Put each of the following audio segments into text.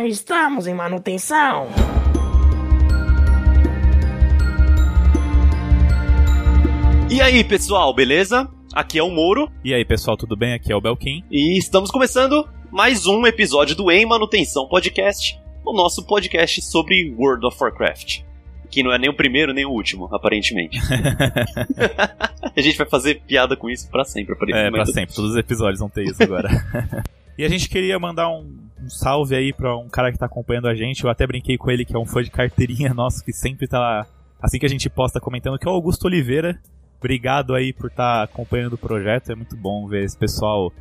Estamos em manutenção. E aí, pessoal, beleza? Aqui é o Moro. E aí, pessoal, tudo bem? Aqui é o Belkin. E estamos começando mais um episódio do Em Manutenção Podcast, o nosso podcast sobre World of Warcraft. Que não é nem o primeiro nem o último, aparentemente. a gente vai fazer piada com isso pra sempre, aparentemente. É, pra sempre. Todos os episódios vão ter isso agora. e a gente queria mandar um, um, salve aí pra um cara que tá acompanhando a gente. Eu até brinquei com ele, que é um fã de carteirinha nosso, que sempre tá. Assim que a gente posta comentando, que é o Augusto Oliveira. Obrigado aí por estar tá acompanhando o projeto. É muito bom ver esse pessoal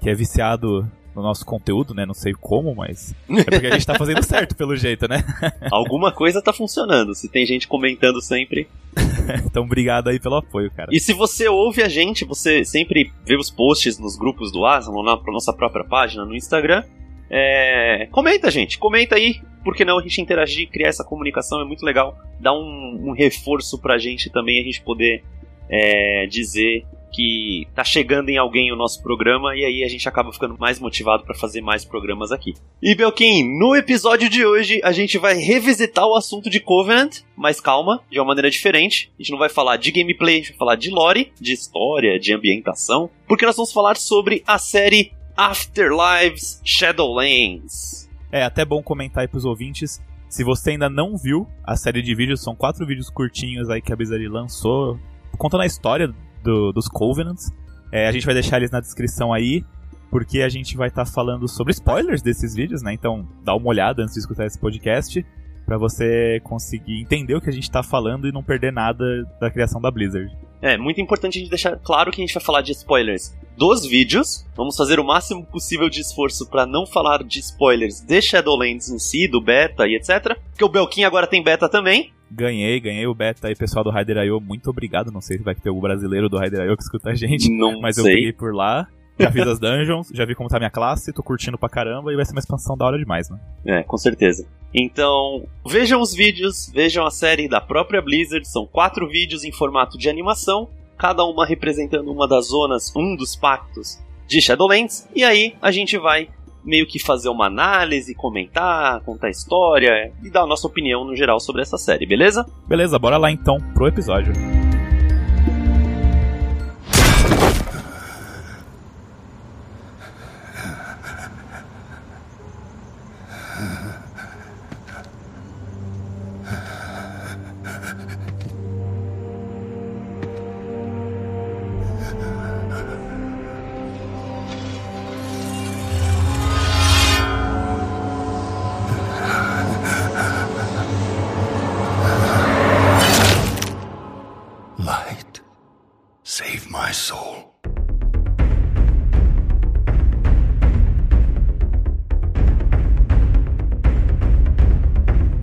que é viciado no nosso conteúdo, né? Não sei como, mas é porque a gente tá fazendo certo pelo jeito, né? Alguma coisa tá funcionando. Se tem gente comentando sempre. então, obrigado aí pelo apoio, cara. E se você ouve a gente, você sempre vê os posts nos grupos do Aslan, na nossa própria página no Instagram. É... Comenta, gente. Comenta aí. Por que não a gente interagir, criar essa comunicação? É muito legal. Dá um, um reforço pra gente também, a gente poder é, dizer que tá chegando em alguém o nosso programa e aí a gente acaba ficando mais motivado para fazer mais programas aqui. E Belkin, no episódio de hoje a gente vai revisitar o assunto de Covenant, mas calma, de uma maneira diferente. A gente não vai falar de gameplay, a gente vai falar de lore, de história, de ambientação, porque nós vamos falar sobre a série Afterlives Shadowlands. É até bom comentar aí pros ouvintes se você ainda não viu a série de vídeos, são quatro vídeos curtinhos aí que a Blizzard lançou contando a história do, dos Covenants. É, a gente vai deixar eles na descrição aí, porque a gente vai estar tá falando sobre spoilers desses vídeos, né? Então dá uma olhada antes de escutar esse podcast para você conseguir entender o que a gente está falando e não perder nada da criação da Blizzard. É, muito importante a gente deixar claro que a gente vai falar de spoilers dos vídeos. Vamos fazer o máximo possível de esforço para não falar de spoilers de Shadowlands em si, do beta e etc. Porque o Belkin agora tem beta também. Ganhei, ganhei o beta aí, pessoal do Raider.io. Muito obrigado. Não sei se vai ter algum brasileiro do Raider.io que escuta a gente. Não mas sei. eu peguei por lá. Já fiz as dungeons, já vi como tá minha classe, tô curtindo pra caramba e vai ser uma expansão da hora demais, né? É, com certeza. Então, vejam os vídeos, vejam a série da própria Blizzard, são quatro vídeos em formato de animação, cada uma representando uma das zonas, um dos pactos de Shadowlands, e aí a gente vai meio que fazer uma análise, comentar, contar a história e dar a nossa opinião no geral sobre essa série, beleza? Beleza, bora lá então pro episódio.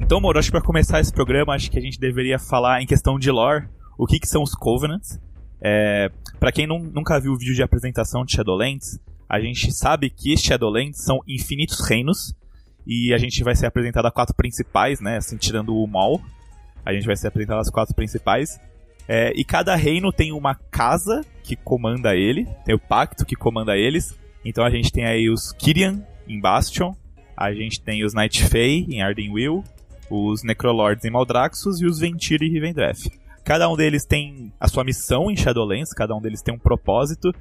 Então, Moro, acho que para começar esse programa, acho que a gente deveria falar em questão de lore, o que, que são os Covenants. É, para quem não, nunca viu o vídeo de apresentação de Shadowlands, a gente sabe que Shadowlands são infinitos reinos, e a gente vai ser apresentado a quatro principais, né, assim, tirando o Mal, a gente vai ser apresentado às quatro principais. É, e cada reino tem uma casa que comanda ele, tem o pacto que comanda eles. Então a gente tem aí os Kyrian em Bastion, a gente tem os Night Fae em Ardenweald, os Necrolords em Maldraxxus e os Ventir em Rivendreth. Cada um deles tem a sua missão em Shadowlands, cada um deles tem um propósito,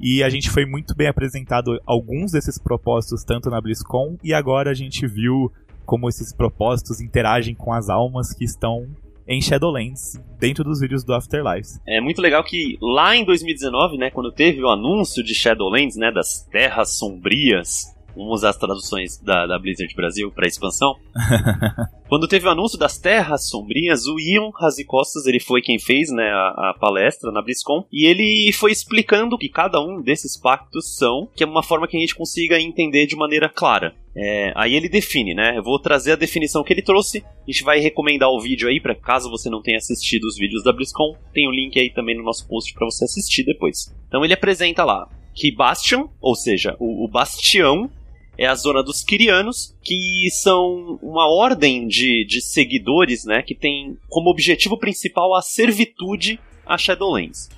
e a gente foi muito bem apresentado alguns desses propósitos tanto na BlizzCon, e agora a gente viu como esses propósitos interagem com as almas que estão em Shadowlands, dentro dos vídeos do Afterlife. É muito legal que lá em 2019, né, quando teve o anúncio de Shadowlands, né, das Terras Sombrias, Vamos usar as traduções da, da Blizzard Brasil para expansão. Quando teve o anúncio das Terras Sombrias, o Ian Razicostas, ele foi quem fez né, a, a, palestra na BlizzCon, e ele foi explicando que cada um desses pactos são, que é uma forma que a gente consiga entender de maneira clara. É, aí ele define, né? Eu vou trazer a definição que ele trouxe. A gente vai recomendar o vídeo aí para caso você não tenha assistido os vídeos da BlizzCon, tem o um link aí também no nosso post para você assistir depois. Então ele apresenta lá que Bastion, ou seja, o, o bastião é a zona dos Kirianos, que são uma ordem de, de seguidores, né, que tem como objetivo principal a servitude a Shadowlands.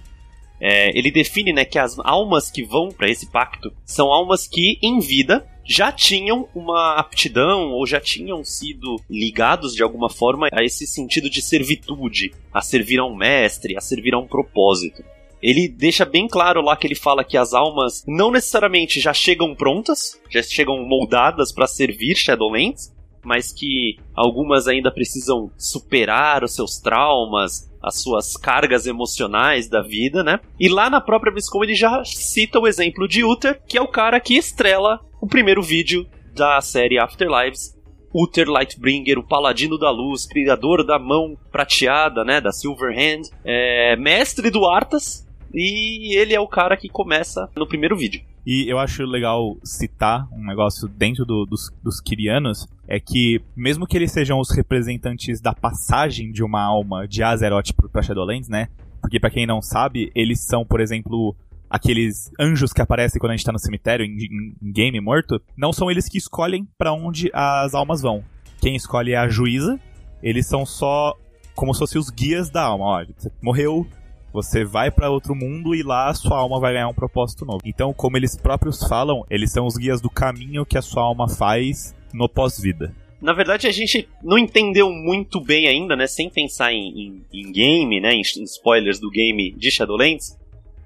É, ele define né, que as almas que vão para esse pacto são almas que, em vida, já tinham uma aptidão ou já tinham sido ligados de alguma forma a esse sentido de servitude, a servir a um mestre, a servir a um propósito. Ele deixa bem claro lá que ele fala que as almas não necessariamente já chegam prontas, já chegam moldadas para servir Shadowlands, mas que algumas ainda precisam superar os seus traumas, as suas cargas emocionais da vida, né? E lá na própria BlizzCon ele já cita o exemplo de Uther, que é o cara que estrela o primeiro vídeo da série Afterlives. Uther Lightbringer, o paladino da luz, criador da mão prateada, né, da Silver Hand, é, mestre do Arthas, e ele é o cara que começa no primeiro vídeo. E eu acho legal citar um negócio dentro do, dos, dos Kirianos, é que, mesmo que eles sejam os representantes da passagem de uma alma de Azeroth para Shadowlands, né? Porque para quem não sabe, eles são, por exemplo, aqueles anjos que aparecem quando a gente tá no cemitério, em, em, game morto, não são eles que escolhem para onde as almas vão. Quem escolhe é a juíza, eles são só como se fossem os guias da alma. Ó, você morreu, você vai para outro mundo e lá a sua alma vai ganhar um propósito novo. Então, como eles próprios falam, eles são os guias do caminho que a sua alma faz no pós-vida. Na verdade, a gente não entendeu muito bem ainda, né? Sem pensar em, em, em game, né? Em, em spoilers do game de Shadowlands.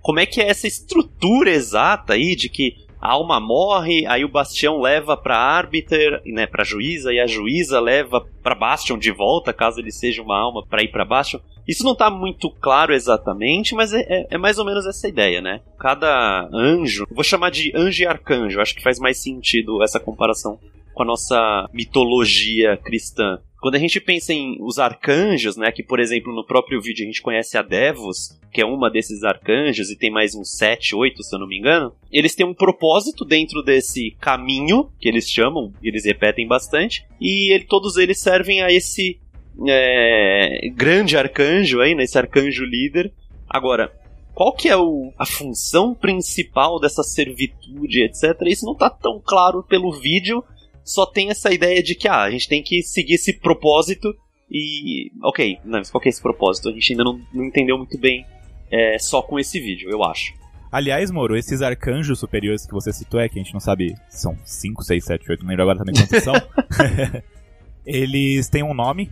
Como é que é essa estrutura exata aí de que a alma morre, aí o Bastião leva pra Arbiter, né, pra juíza, e a juíza leva pra Bastion de volta, caso ele seja uma alma para ir pra Bastion. Isso não tá muito claro exatamente, mas é, é, é, mais ou menos essa ideia, né? Cada anjo, vou chamar de anjo e arcanjo, acho que faz mais sentido essa comparação com a nossa mitologia cristã. Quando a gente pensa em os arcanjos, né, que por exemplo no próprio vídeo a gente conhece a Devos, que é uma desses arcanjos, e tem mais uns 7, 8, se eu não me engano, eles têm um propósito dentro desse caminho, que eles chamam, eles repetem bastante, e ele, todos eles servem a esse é, grande arcanjo aí, né, esse arcanjo líder. Agora, qual que é o, a função principal dessa servitude, etc. Isso não está tão claro pelo vídeo, só tem essa ideia de que ah, a gente tem que seguir esse propósito e. Ok, não, mas qual que é esse propósito? A gente ainda não, não entendeu muito bem é, só com esse vídeo, eu acho. Aliás, Moro, esses arcanjos superiores que você citou, é que a gente não sabe, são 5, 6, 7, 8, não lembro agora também quantos são. eles têm um nome.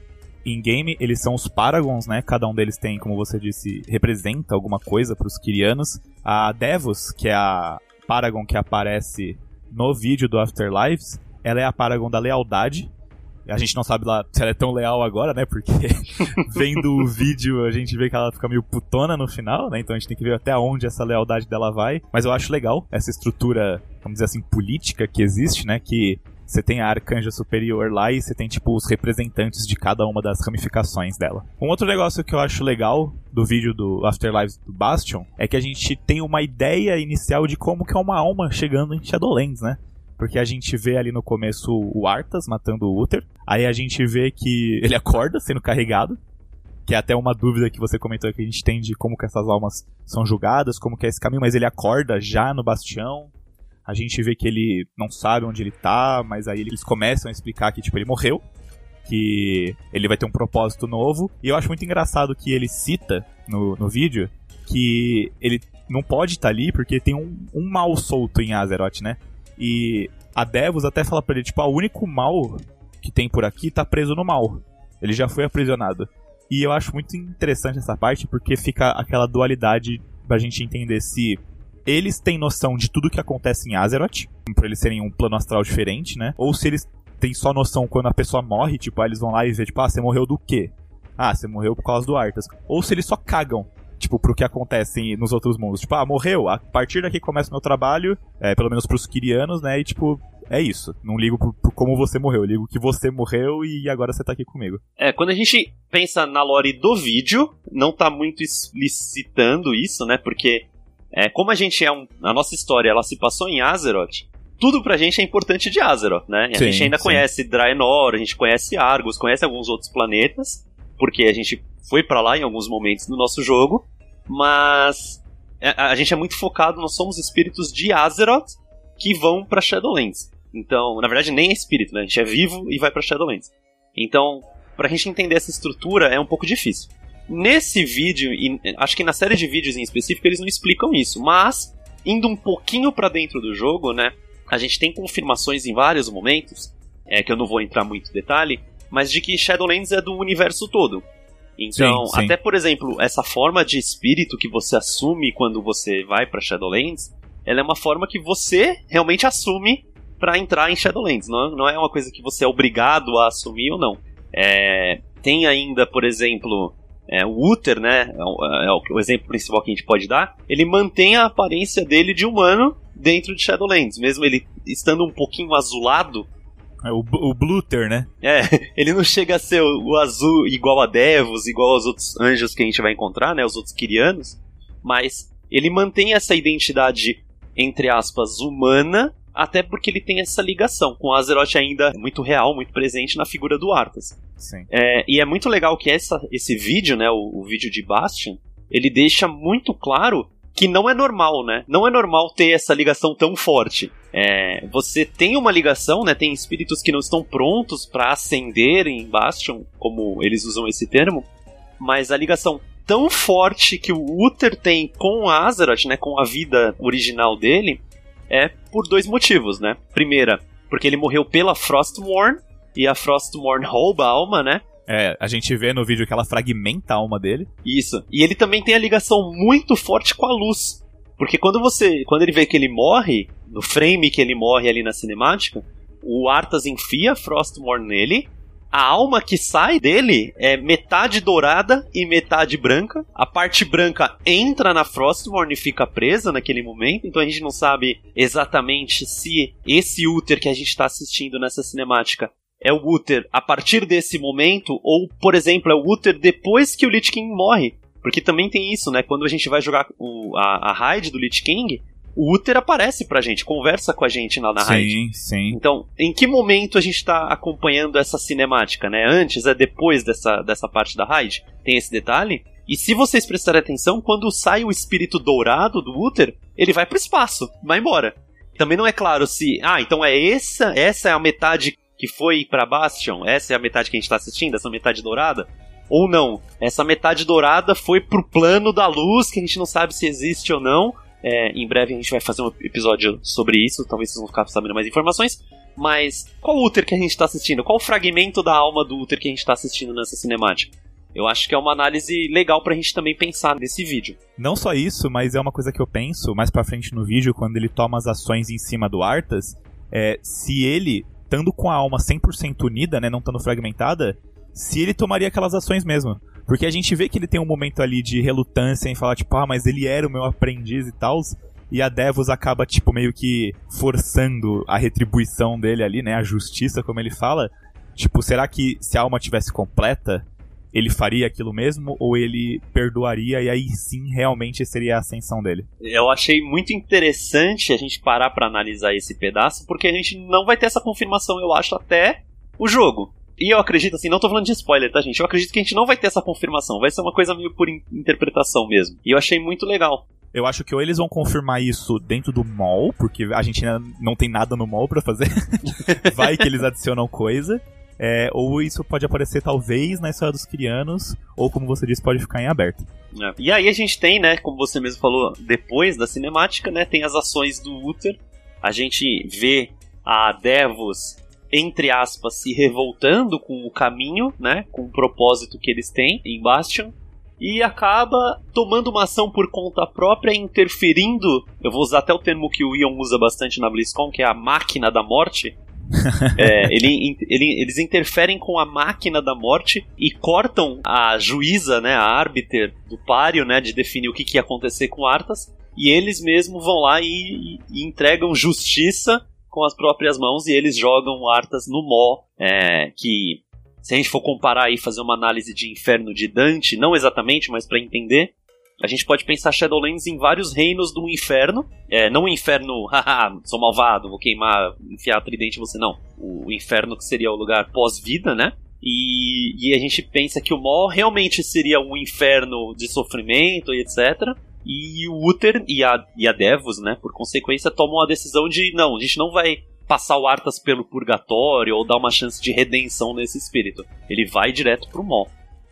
Em game, eles são os Paragons, né? Cada um deles tem, como você disse, representa alguma coisa para os Kirianos. A Devos, que é a Paragon que aparece no vídeo do Afterlives, ela é a Paragon da lealdade. A gente não sabe lá se ela é tão leal agora, né? Porque vendo o vídeo a gente vê que ela fica meio putona no final, né? Então a gente tem que ver até onde essa lealdade dela vai. Mas eu acho legal essa estrutura, vamos dizer assim, política que existe, né? Que você tem a arcanja superior lá e você tem, tipo, os representantes de cada uma das ramificações dela. Um outro negócio que eu acho legal do vídeo do Afterlife do Bastion é que a gente tem uma ideia inicial de como que é uma alma chegando em Shadowlands, né? Porque a gente vê ali no começo o Arthas matando o Uther. Aí a gente vê que ele acorda sendo carregado. Que é até uma dúvida que você comentou que a gente tem de como que essas almas são julgadas, como que é esse caminho, mas ele acorda já no bastião. A gente vê que ele não sabe onde ele tá, mas aí eles começam a explicar que, tipo, ele morreu. Que ele vai ter um propósito novo. E eu acho muito engraçado que ele cita no, no vídeo que ele não pode estar tá ali porque tem um, um mal solto em Azeroth, né? E a Devos até fala pra ele, tipo, ah, o único mal que tem por aqui tá preso no mal. Ele já foi aprisionado. E eu acho muito interessante essa parte, porque fica aquela dualidade pra gente entender se eles têm noção de tudo que acontece em Azeroth, por eles serem um plano astral diferente, né? Ou se eles têm só noção quando a pessoa morre, tipo, ah, eles vão lá e vê, tipo, ah, você morreu do quê? Ah, você morreu por causa do Arthas. Ou se eles só cagam tipo, pro que acontece nos outros mundos. Tipo, ah, morreu, a partir daqui começa o meu trabalho, é, pelo menos pros Kirianos, né, e tipo, é isso. Não ligo por, por, como você morreu, eu ligo que você morreu e agora você tá aqui comigo. É, quando a gente pensa na lore do vídeo, não tá muito explicitando isso, né, porque é, como a gente é um... A nossa história, ela se passou em Azeroth, tudo pra gente é importante de Azeroth, né? A sim, gente ainda sim. conhece Draenor, a gente conhece Argus, conhece alguns outros planetas, porque a gente foi para lá em alguns momentos do nosso jogo, mas a, a, gente é muito focado, nós somos espíritos de Azeroth que vão para Shadowlands. Então, na verdade, nem é espírito, né? A gente é vivo e vai para Shadowlands. Então, pra gente entender essa estrutura é um pouco difícil. Nesse vídeo, e acho que na série de vídeos em específico, eles não explicam isso, mas indo um pouquinho para dentro do jogo, né? a gente tem confirmações em vários momentos, é que eu não vou entrar muito em detalhe, mas de que Shadowlands é do universo todo. Então, Sim, sim. até por exemplo, essa forma de espírito que você assume quando você vai pra Shadowlands, ela é uma forma que você realmente assume pra entrar em Shadowlands. Não, não é uma coisa que você é obrigado a assumir ou não. É, tem ainda, por exemplo, é, o Uther, né? É o, é o- exemplo principal que a gente pode dar. Ele mantém a aparência dele de humano dentro de Shadowlands, mesmo ele estando um pouquinho azulado. É O, o Bluter, né? É, ele não chega a ser o, o azul igual a Devos, igual aos outros anjos que a gente vai encontrar, né? Os outros Kirianos. Mas ele mantém essa identidade, entre aspas, humana, até porque ele tem essa ligação com Azeroth ainda muito real, muito presente na figura do Arthas. Sim. É, e é muito legal que essa, esse vídeo, né, o, o vídeo de Bastion, ele deixa muito claro que não é normal, né? Não é normal ter essa ligação tão forte. É, você tem uma ligação, né? Tem espíritos que não estão prontos para ascender em Bastion, como eles usam esse termo, mas a ligação tão forte que o Uther tem com Azeroth, né? Com a vida original dele, é por dois motivos, né? Primeira, porque ele morreu pela Frostmourne, e a Frostmourne rouba a alma, né? É, a gente vê no vídeo que ela fragmenta a alma dele. Isso. E ele também tem a ligação muito forte com a luz. Porque quando você. Quando ele vê que ele morre, no frame que ele morre ali na cinemática, o Arthas enfia Frostmourne nele. A alma que sai dele é metade dourada e metade branca. A parte branca entra na Frostmourne e fica presa naquele momento. Então a gente não sabe exatamente se esse Uther que a gente está assistindo nessa cinemática é o Uther a partir desse momento, ou, por exemplo, é o Uther depois que o Lich King morre. Porque também tem isso, né? Quando a gente vai jogar o- a, a raid do Lich King, o Uther aparece pra gente, conversa com a gente lá na raid. sim, sim. Então, em que momento a gente tá acompanhando essa cinemática, né? Antes, é depois dessa, dessa parte da raid? Tem esse detalhe? E se vocês prestarem atenção, quando sai o espírito dourado do Uther, ele vai pro espaço, vai embora. Também não é claro se, ah, então é essa, essa é a metade que foi pra Bastion, essa é a metade que a gente tá assistindo, essa metade dourada, ou não. Essa metade dourada foi pro plano da luz, que a gente não sabe se existe ou não. É, em breve a gente vai fazer um episódio sobre isso, talvez vocês vão ficar sabendo mais informações. Mas qual Uther que a gente tá assistindo? Qual o fragmento da alma do Uther que a gente tá assistindo nessa cinemática? Eu acho que é uma análise legal pra gente também pensar nesse vídeo. Não só isso, mas é uma coisa que eu penso mais pra frente no vídeo, quando ele toma as ações em cima do Arthas, é se ele, estando com a alma 100% unida, né, não estando fragmentada, se ele tomaria aquelas ações mesmo. Porque a gente vê que ele tem um momento ali de relutância em falar, tipo, ah, mas ele era o meu aprendiz e tal, e a Devos acaba, tipo, meio que forçando a retribuição dele ali, né, a justiça, como ele fala. Tipo, será que se a alma tivesse completa, ele faria aquilo mesmo ou ele perdoaria e aí sim realmente seria a ascensão dele? Eu achei muito interessante a gente parar pra analisar esse pedaço, porque a gente não vai ter essa confirmação, eu acho, até o jogo. E eu acredito, assim, não tô falando de spoiler, tá, gente? Eu acredito que a gente não vai ter essa confirmação, vai ser uma coisa meio por in- interpretação mesmo. E eu achei muito legal. Eu acho que ou eles vão confirmar isso dentro do mall, porque a gente ainda não tem nada no mall pra fazer. Vai que eles adicionam coisa. É, ou isso pode aparecer talvez na história dos crianos, ou como você disse, pode ficar em aberto. É. E aí a gente tem, né, como você mesmo falou, depois da cinemática, né, tem as ações do Uther. A gente vê a Devos, entre aspas, se revoltando com o caminho, né, com o propósito que eles têm em Bastion. E acaba tomando uma ação por conta própria, interferindo. Eu vou usar até o termo que o Ion usa bastante na BlizzCon, que é a máquina da morte. É, ele- ele- eles interferem com a máquina da morte e cortam a juíza, né, a árbiter do páreo, né, de definir o que, que ia acontecer com Arthas, e eles mesmos vão lá e, e entregam justiça com as próprias mãos e eles jogam Arthas no Mó, é, que se a gente for comparar e fazer uma análise de Inferno de Dante, não exatamente, mas para entender, a gente pode pensar Shadowlands em vários reinos do inferno. É, não o inferno, haha, sou malvado, vou queimar, enfiar tridente em você, não. O, inferno que seria o lugar pós-vida, né? E, e a gente pensa que o Mol realmente seria um inferno de sofrimento e etc. E o Uther e a, e a Devos, né, por consequência, tomam a decisão de não, a gente não vai passar o Arthas pelo purgatório ou dar uma chance de redenção nesse espírito. Ele vai direto pro Mol.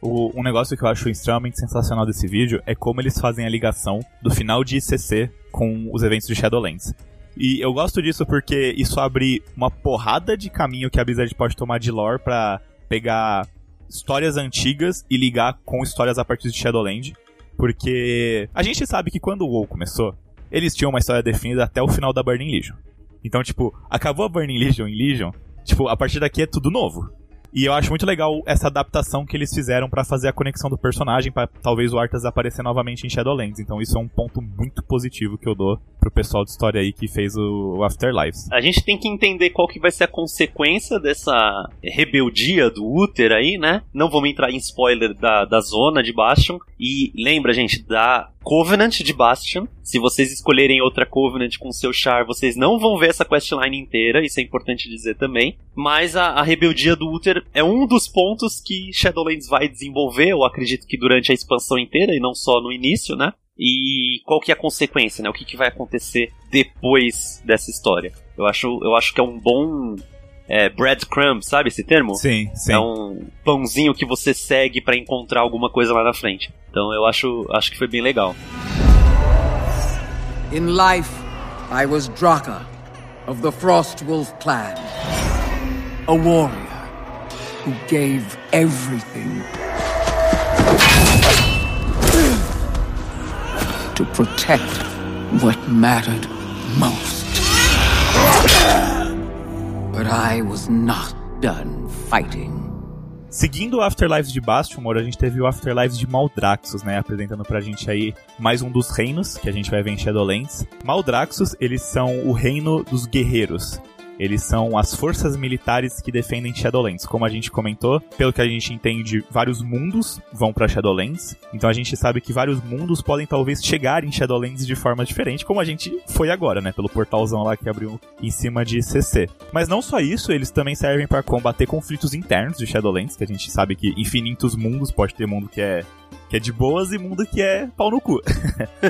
O- um negócio que eu acho extremamente sensacional desse vídeo é como eles fazem a ligação do final de ICC com os eventos de Shadowlands. E eu gosto disso porque isso abre uma porrada de caminho que a Blizzard pode tomar de lore pra pegar histórias antigas e ligar com histórias a partir de Shadowland. Porque a gente sabe que quando o WoW começou, eles tinham uma história definida até o final da Burning Legion. Então, tipo, acabou a Burning Legion em Legion, tipo, a partir daqui é tudo novo. E eu acho muito legal essa adaptação que eles fizeram para fazer a conexão do personagem, para talvez o Arthas aparecer novamente em Shadowlands. Então isso é um ponto muito positivo que eu dou pro pessoal de história aí que fez o, Afterlives. A gente tem que entender qual que vai ser a consequência dessa rebeldia do Uther aí, né? Não vamos entrar em spoiler da, da zona de Bastion. E lembra, gente, da Covenant de Bastion. Se vocês escolherem outra Covenant com seu char, vocês não vão ver essa questline inteira, isso é importante dizer também. Mas a, a rebeldia do Uther é um dos pontos que Shadowlands vai desenvolver, eu acredito que durante a expansão inteira e não só no início, né? E qual que é a consequência, né? O que, que vai acontecer depois dessa história? Eu acho, eu acho que é um bom é, breadcrumb, sabe esse termo? Sim, sim. É um pãozinho que você segue para encontrar alguma coisa lá na frente. Então eu acho, acho que foi bem legal. In life, I was Draka of the Frostwolf clan. A warrior who gave everything to protect what mattered most. But I was not done fighting. Seguindo o Afterlives de Bastion, a gente teve o Afterlives de Maldraxxus, né, apresentando pra gente aí mais um dos reinos que a gente vai ver em Shadowlands. Maldraxxus, eles são o reino dos guerreiros. Eles são as forças militares que defendem Shadowlands. Como a gente comentou, pelo que a gente entende, vários mundos vão para Shadowlands. Então a gente sabe que vários mundos podem talvez chegar em Shadowlands de forma diferente, como a gente foi agora, né? Pelo portalzão lá que abriu em cima de CC. Mas não só isso, eles também servem para combater conflitos internos de Shadowlands, que a gente sabe que infinitos mundos pode ter mundo que é que é de boas e mundo que é pau no cu.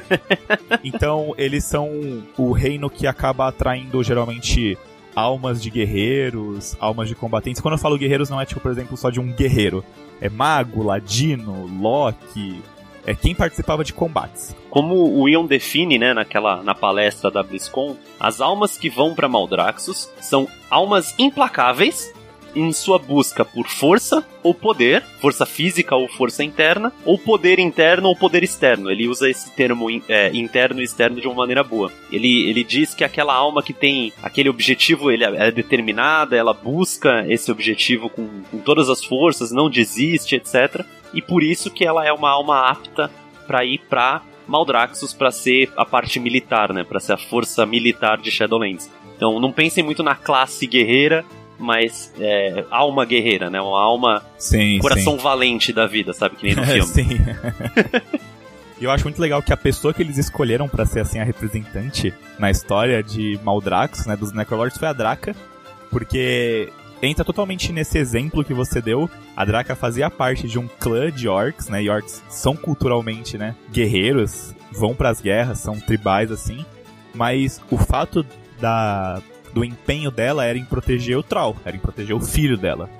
então, eles são o reino que acaba atraindo geralmente almas de guerreiros, almas de combatentes. Quando eu falo guerreiros, não é tipo, por exemplo, só de um guerreiro. É mago, ladino, Loki. É quem participava de combates. Como o Ion define, né, naquela na palestra da BlizzCon, as almas que vão para Maldraxxus são almas implacáveis em sua busca por força ou poder, força física ou força interna, ou poder interno ou poder externo. Ele usa esse termo é, interno e externo de uma maneira boa. Ele, ele diz que aquela alma que tem aquele objetivo, ele é, determinada, ela busca esse objetivo com, com todas as forças, não desiste, etc. E por isso que ela é uma alma apta para ir para Maldraxxus para ser a parte militar, né, para ser a força militar de Shadowlands. Então não pensem muito na classe guerreira, mas é, alma guerreira, né? Uma alma. Sim, coração sim. valente da vida, sabe? Que nem no filme. sim. E eu acho muito legal que a pessoa que eles escolheram para ser assim a representante na história de Maldrax, né, dos Necrolords, foi a Draca, porque entra totalmente nesse exemplo que você deu. A Draca fazia parte de um clã de orcs, né? E orcs são culturalmente, né, guerreiros, vão para as guerras, são tribais assim. Mas o fato da do empenho dela era em proteger o Troll, era em proteger o filho dela.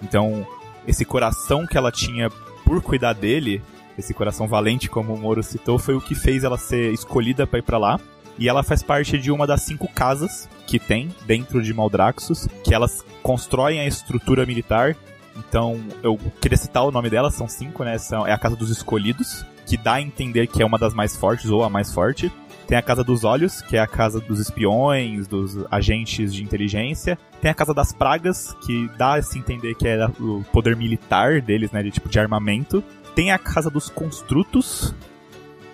Então, esse coração que ela tinha por cuidar dele, esse coração valente, como o Moro citou, foi o que fez ela ser escolhida para ir para lá. E ela faz parte de uma das cinco casas que tem dentro de Maldraxxus, que elas constroem a estrutura militar. Então, eu queria citar o nome delas, são cinco, né? São, é a Casa dos Escolhidos, que dá a entender que é uma das mais fortes ou a mais forte. Tem a Casa dos Olhos, que é a casa dos espiões, dos agentes de inteligência. Tem a Casa das Pragas, que dá a se entender que é o poder militar deles, né, de tipo de armamento. Tem a Casa dos Construtos,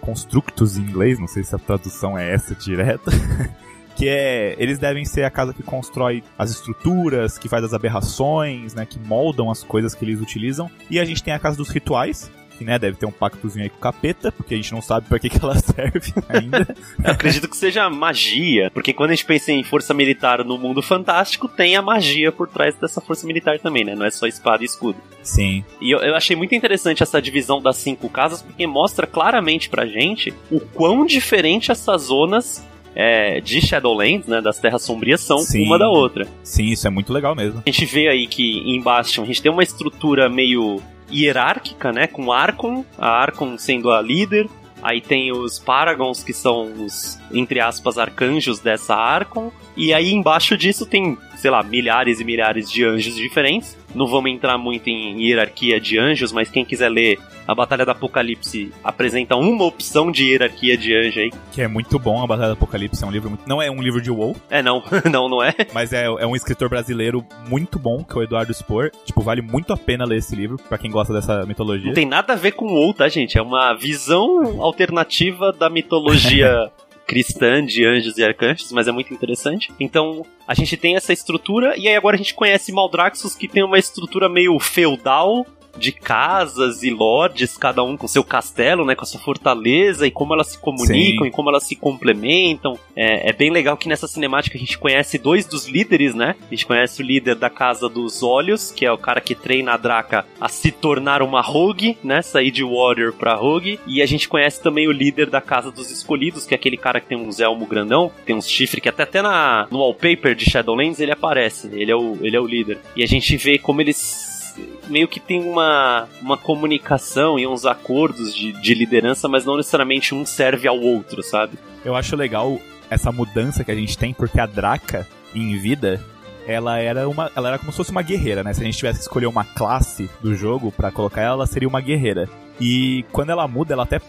Constructus em inglês, não sei se a tradução é essa direta. que é, eles devem ser a casa que constrói as estruturas, que faz as aberrações, né, que moldam as coisas que eles utilizam. E a gente tem a casa dos rituais, que né, deve ter um pactozinho aí com o capeta, porque a gente não sabe para que, que ela serve ainda. Acredito que seja magia, porque quando a gente pensa em força militar no mundo fantástico, tem a magia por trás dessa força militar também, né? Não é só espada e escudo. Sim. E eu, eu achei muito interessante essa divisão das cinco casas, porque mostra claramente pra gente o quão diferente essas zonas é, de Shadowlands, né, das Terras Sombrias, são Sim. uma da outra. Sim, isso é muito legal mesmo. A gente vê aí que em Bastion a gente tem uma estrutura meio hierárquica, né? Com Archon, a Archon sendo a líder, Aí tem os Paragons, que são os, entre aspas, arcanjos dessa Archon. E aí embaixo disso tem, sei lá, milhares e milhares de anjos diferentes. Não vamos entrar muito em hierarquia de anjos, mas quem quiser ler a Batalha do Apocalipse apresenta uma opção de hierarquia de anjo aí. Que é muito bom, a Batalha do Apocalipse é um livro muito... Não é um livro de WoW. É, não. não, não é. Mas é, é um escritor brasileiro muito bom, que é o Eduardo Spor. Tipo, vale muito a pena ler esse livro, para quem gosta dessa mitologia. Não tem nada a ver com WoW, tá, gente? É uma visão alternativa da mitologia cristã de anjos e arcanjos, mas é muito interessante. Então, a gente tem essa estrutura, e aí agora a gente conhece Maldraxxus, que tem uma estrutura meio feudal, de casas e lords, cada um com seu castelo, né, com a sua fortaleza e como elas se comunicam Sim. e como elas se complementam. É, é, bem legal que nessa cinemática a gente conhece dois dos líderes, né? A gente conhece o líder da Casa dos Olhos, que é o cara que treina a Draca a se tornar uma Rogue, né? Sair de Warrior pra Rogue. E a gente conhece também o líder da Casa dos Escolhidos, que é aquele cara que tem uns elmo grandão, tem uns chifres que até, até na, no wallpaper de Shadowlands ele aparece. Ele é o, ele é o líder. E a gente vê como eles meio que tem uma, uma comunicação e uns acordos de, de liderança, mas não necessariamente um serve ao outro, sabe? Eu acho legal essa mudança que a gente tem, porque a Draca, em vida, ela era uma ela era como se fosse uma guerreira, né? Se a gente tivesse que escolher uma classe do jogo para colocar ela, ela seria uma guerreira. E quando ela muda, ela até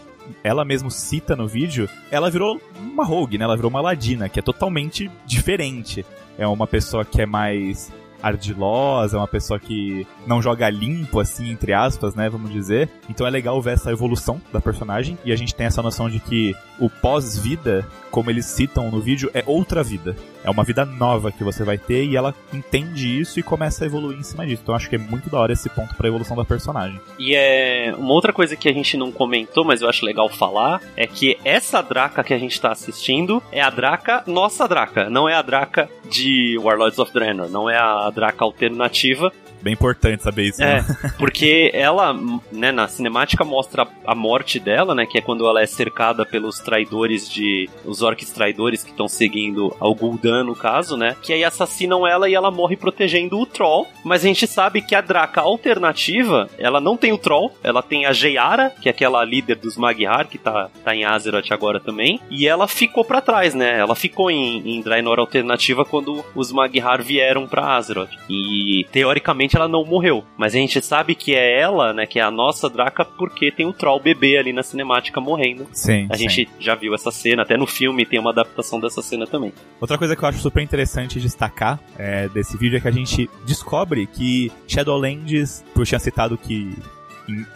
ela mesmo cita no vídeo, ela virou uma rogue, né? Ela virou uma ladina, que é totalmente diferente. É uma pessoa que é mais ardilosa, é uma pessoa que não joga limpo, assim, entre aspas, né, vamos dizer. Então é legal ver essa evolução da personagem e a gente tem essa noção de que o pós-vida, como eles citam no vídeo, é outra vida. É uma vida nova que você vai ter e ela entende isso e começa a evoluir em cima disso. Então acho que é muito da hora esse ponto pra evolução da personagem. E é uma outra coisa que a gente não comentou, mas eu acho legal falar, é que essa Draca que a gente tá assistindo é a Draca, nossa Draca, não é a Draca de Warlords of Draenor, não é a Draca alternativa, Bem importante saber isso. É, né? porque ela, né, na cinemática mostra a morte dela, né, que é quando ela é cercada pelos traidores de... os orcs traidores que estão seguindo ao Gul'dan, no caso, né, que aí assassinam ela e ela morre protegendo o Troll, mas a gente sabe que a Draca alternativa, ela não tem o Troll, ela tem a Jeyara, que é aquela líder dos Magyar, que tá, tá em Azeroth agora também, e ela ficou para trás, né, ela ficou em, em Draenor alternativa quando os Magyar vieram para Azeroth, e teoricamente ela não morreu. Mas a gente sabe que é ela, né? Que é a nossa Draca, porque tem o Troll bebê ali na cinemática morrendo. Sim. A sim. gente já viu essa cena, até no filme tem uma adaptação dessa cena também. Outra coisa que eu acho super interessante destacar é, desse vídeo é que a gente descobre que Shadowlands, eu tinha citado que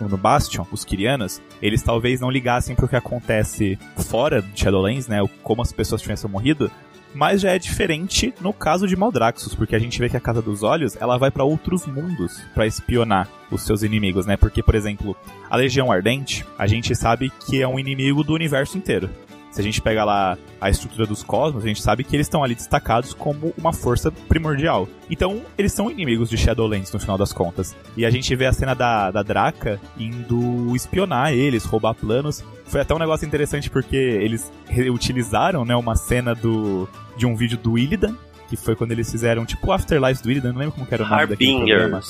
no Bastion, os Kirianas, eles talvez não ligassem pro que acontece fora de Shadowlands, né? Como as pessoas tivessem morrido, mas já é diferente no caso de Maldraxxus, porque a gente vê que a Casa dos Olhos, ela vai para outros mundos para espionar os seus inimigos, né? Porque, por exemplo, a Legião Ardente, a gente sabe que é um inimigo do universo inteiro. Se a gente pega lá a estrutura dos cosmos, a gente sabe que eles estão ali destacados como uma força primordial. Então, eles são inimigos de Shadowlands no final das contas. E a gente vê a cena da, da Draca indo espionar eles, roubar planos. Foi até um negócio interessante porque eles reutilizaram né, uma cena do, de um vídeo do Illidan, que foi quando eles fizeram tipo Afterlife do Illidan, não lembro como era o nome Harbingers. daquele programa.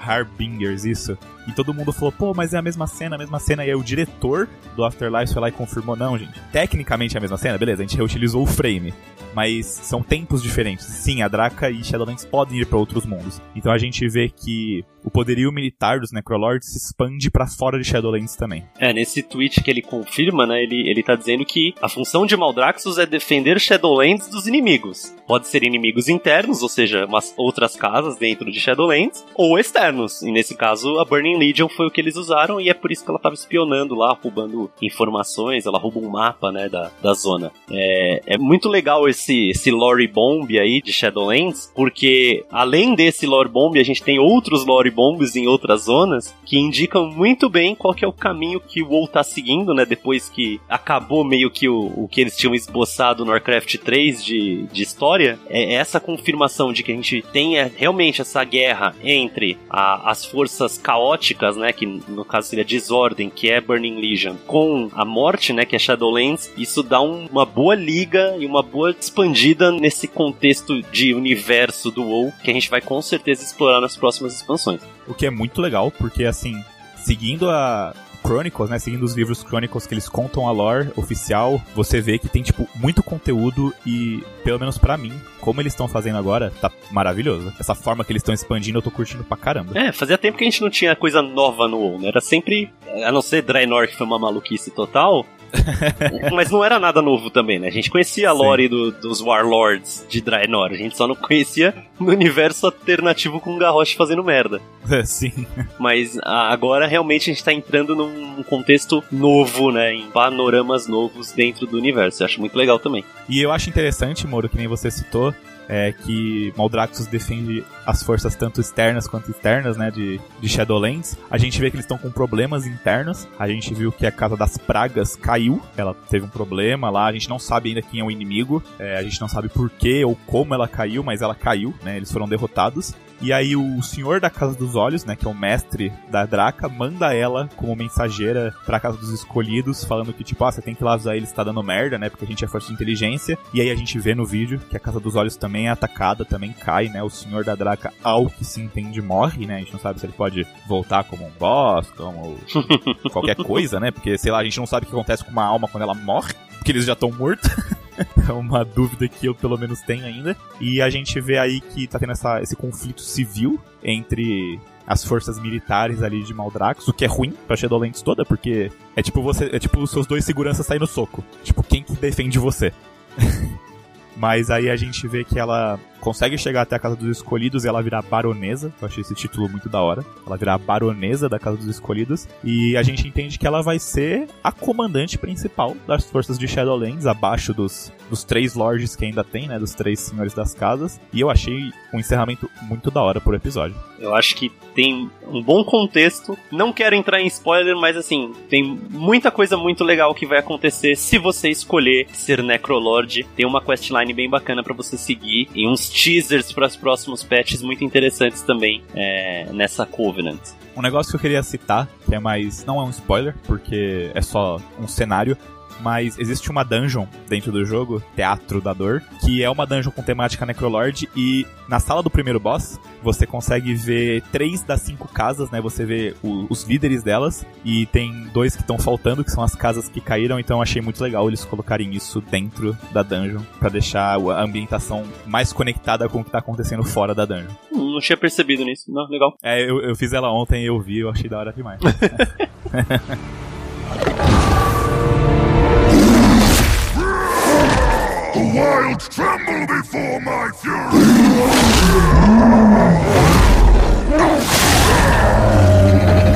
Harbingers, isso. E todo mundo falou, pô, mas é a mesma cena, a mesma cena. E aí o diretor do Afterlife foi lá e confirmou, não, gente. Tecnicamente é a mesma cena, beleza, a gente reutilizou o frame. Mas são tempos diferentes. Sim, a Draca e Shadowlands podem ir para outros mundos. Então a gente vê que o poderio militar dos Necrolords se expande para fora de Shadowlands também. É, nesse tweet que ele confirma, né, ele, ele tá dizendo que a função de Maldraxxus é defender Shadowlands dos inimigos. Pode ser inimigos internos, ou seja, umas outras casas dentro de Shadowlands, ou externos. E nesse caso, a Burning Legion foi o que eles usaram e é por isso que ela tava espionando lá, roubando informações, ela rouba um mapa, né, da, da zona. É, é muito legal esse, esse lore bomb aí de Shadowlands, porque além desse lore bomb, a gente tem outros lore bombs em outras zonas que indicam muito bem qual que é o caminho que o WoW tá seguindo, né, depois que acabou meio que o, o que eles tinham esboçado no Warcraft 3 de, de história, é essa confirmação de que a gente tenha realmente essa guerra entre a, as forças caóticas, né, que no caso seria Desordem, que é Burning Legion, com a morte, né, que é Shadowlands, isso dá um, uma boa liga e uma boa expandida nesse contexto de universo do WoW que a gente vai com certeza explorar nas próximas expansões. O que é muito legal, porque assim, seguindo a Chronicles, né? Seguindo os livros Chronicles que eles contam a lore oficial, você vê que tem, tipo, muito conteúdo e, pelo menos para mim, como eles estão fazendo agora, tá maravilhoso. Essa forma que eles estão expandindo, eu tô curtindo pra caramba. É, fazia tempo que a gente não tinha coisa nova no WoW, né? Era sempre, a não ser Draenor, que foi uma maluquice total, Mas não era nada novo também, né? A gente conhecia a lore do, dos Warlords de Draenor, a gente só não conhecia no universo alternativo com o Garrosh fazendo merda. Sim. Mas agora realmente a gente tá entrando num contexto novo, né? Em panoramas novos dentro do universo. Eu acho muito legal também. E eu acho interessante, Moro, que nem você citou, é que Maldraxxus defende as forças tanto externas quanto externas, né, de, de Shadowlands. A gente vê que eles estão com problemas internos. A gente viu que a Casa das Pragas caiu, ela teve um problema lá. A gente não sabe ainda quem é o inimigo, é, a gente não sabe por que ou como ela caiu, mas ela caiu, né, eles foram derrotados. E aí o Senhor da Casa dos Olhos, né, que é o mestre da Draca, manda ela como mensageira pra Casa dos Escolhidos, falando que, tipo, ah, você tem que ir lá avisar eles, tá dando merda, né, porque a gente é força de inteligência. E aí a gente vê no vídeo que a Casa dos Olhos também é atacada, também cai, né, o Senhor da Draca, ao que se entende, morre, né, a gente não sabe se ele pode voltar como um boss, como qualquer coisa, né, porque, sei lá, a gente não sabe o que acontece com uma alma quando ela morre, porque eles já estão mortos. é uma dúvida que eu pelo menos tenho ainda. E a gente vê aí que tá tendo essa, esse conflito civil entre as forças militares ali de Maldrax, o que é ruim pra Shadowlands toda, porque é tipo você, é tipo os seus dois seguranças sair no soco. Tipo, quem que defende você? Mas aí a gente vê que ela consegue chegar até a Casa dos Escolhidos e ela virar baronesa. Eu achei esse título muito da hora. Ela virar baronesa da Casa dos Escolhidos. E a gente entende que ela vai ser a comandante principal das forças de Shadowlands, abaixo dos, dos três lords que ainda tem, né? Dos três senhores das casas. E eu achei um encerramento muito da hora pro episódio. Eu acho que tem um bom contexto. Não quero entrar em spoiler, mas assim, tem muita coisa muito legal que vai acontecer se você escolher ser Necrolord. Tem uma questline bem bacana para você seguir e uns teasers para os próximos patches muito interessantes também é, nessa Covenant. Um negócio que eu queria citar, que é mais. não é um spoiler, porque é só um cenário, mas existe uma dungeon dentro do jogo, Teatro da Dor, que é uma dungeon com temática Necrolord e na sala do primeiro boss você consegue ver três das cinco casas, né? Você vê o, os líderes delas e tem dois que estão faltando, que são as casas que caíram, então achei muito legal eles colocarem isso dentro da dungeon para deixar a ambientação mais conectada com o que tá acontecendo fora da dungeon. Hum, não tinha percebido nisso, não, legal. É, eu, eu fiz ela ontem, eu vi, eu achei da hora demais. The wilds tremble before my fury!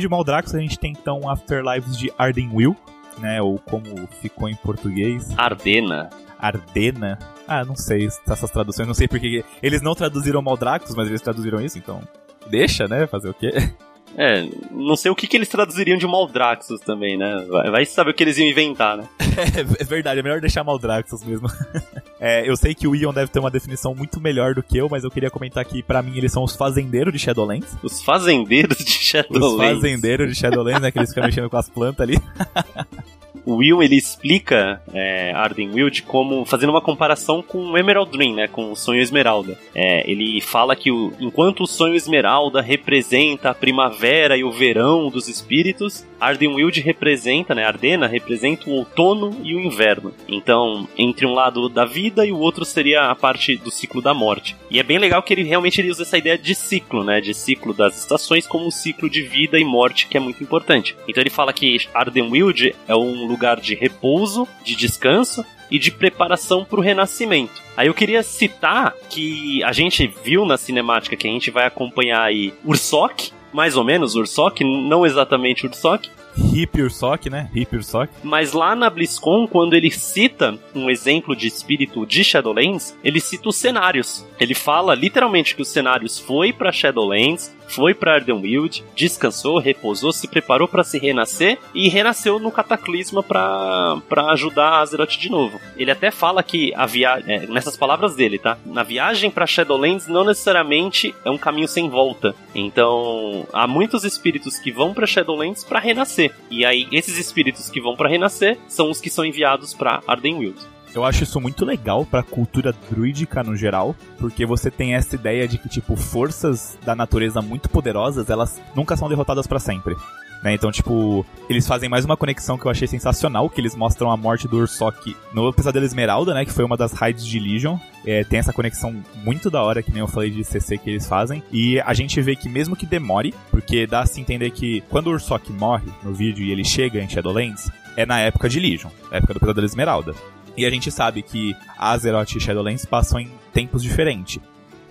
de Maldrax, a gente tem então Afterlives de Ardenwill, né? Ou como ficou em português. Ardena. Ardena. Ah, não sei essas traduções, não sei porque eles não traduziram Maldraxos, mas eles traduziram isso, então deixa, né? Fazer o quê? É, não sei o que, que eles traduziriam de Maldraxos também, né? Vai, vai saber o que eles iam inventar, né? é, é verdade, é melhor deixar Maldraxos mesmo. é, eu sei que o Ion deve ter uma definição muito melhor do que eu, mas eu queria comentar que para mim eles são os fazendeiros de Shadowlands. Os fazendeiros de Shadowlands? Os fazendeiros de Shadowlands, né? Que eles ficam mexendo com as plantas ali. o Will ele explica é, Ardenwild como fazendo uma comparação com Emerald Dream, né, com o Sonho Esmeralda. É, ele fala que o, enquanto o Sonho Esmeralda representa a primavera e o verão dos espíritos, Ardenwild representa, né, Ardena representa o outono e o inverno. Então, entre um lado da vida e o outro seria a parte do ciclo da morte. E é bem legal que ele realmente ele usa essa ideia de ciclo, né, de ciclo das estações como um ciclo de vida e morte que é muito importante. Então ele fala que Ardenwild é um lugar de repouso, de descanso, e de preparação para o renascimento. Aí eu queria citar que a gente viu na cinemática que a gente vai acompanhar aí Ursok, mais ou menos Ursok, não exatamente Ursok, Hip Ursock, né? Hip Ursock. mas lá na BlizzCon, quando ele cita um exemplo de espírito de Shadowlands, ele cita os cenários. Ele fala literalmente que os cenários foi para Shadowlands, foi para Ardenweald, descansou, repousou, se preparou para se renascer e renasceu no Cataclisma para ajudar Azeroth de novo. Ele até fala que a viagem, é, nessas palavras dele, tá? Na viagem para Shadowlands não necessariamente é um caminho sem volta. Então, há muitos espíritos que vão para Shadowlands para renascer. E aí esses espíritos que vão para renascer são os que são enviados para Ardenweald. Eu acho isso muito legal pra cultura druídica no geral, porque você tem essa ideia de que, tipo, forças da natureza muito poderosas, elas nunca são derrotadas pra sempre. Né? Então, tipo, eles fazem mais uma conexão que eu achei sensacional, que eles mostram a morte do Ursock no Pesadelo Esmeralda, né? Que foi uma das raids de Legion. É, tem essa conexão muito da hora, que nem eu falei de CC que eles fazem. E a gente vê que mesmo que demore, porque dá a se entender que quando o Ursock morre no vídeo e ele chega em Shadowlands, é na época de Legion, época do Pesadelo Esmeralda. E a gente sabe que Azeroth e Shadowlands passam em tempos diferentes.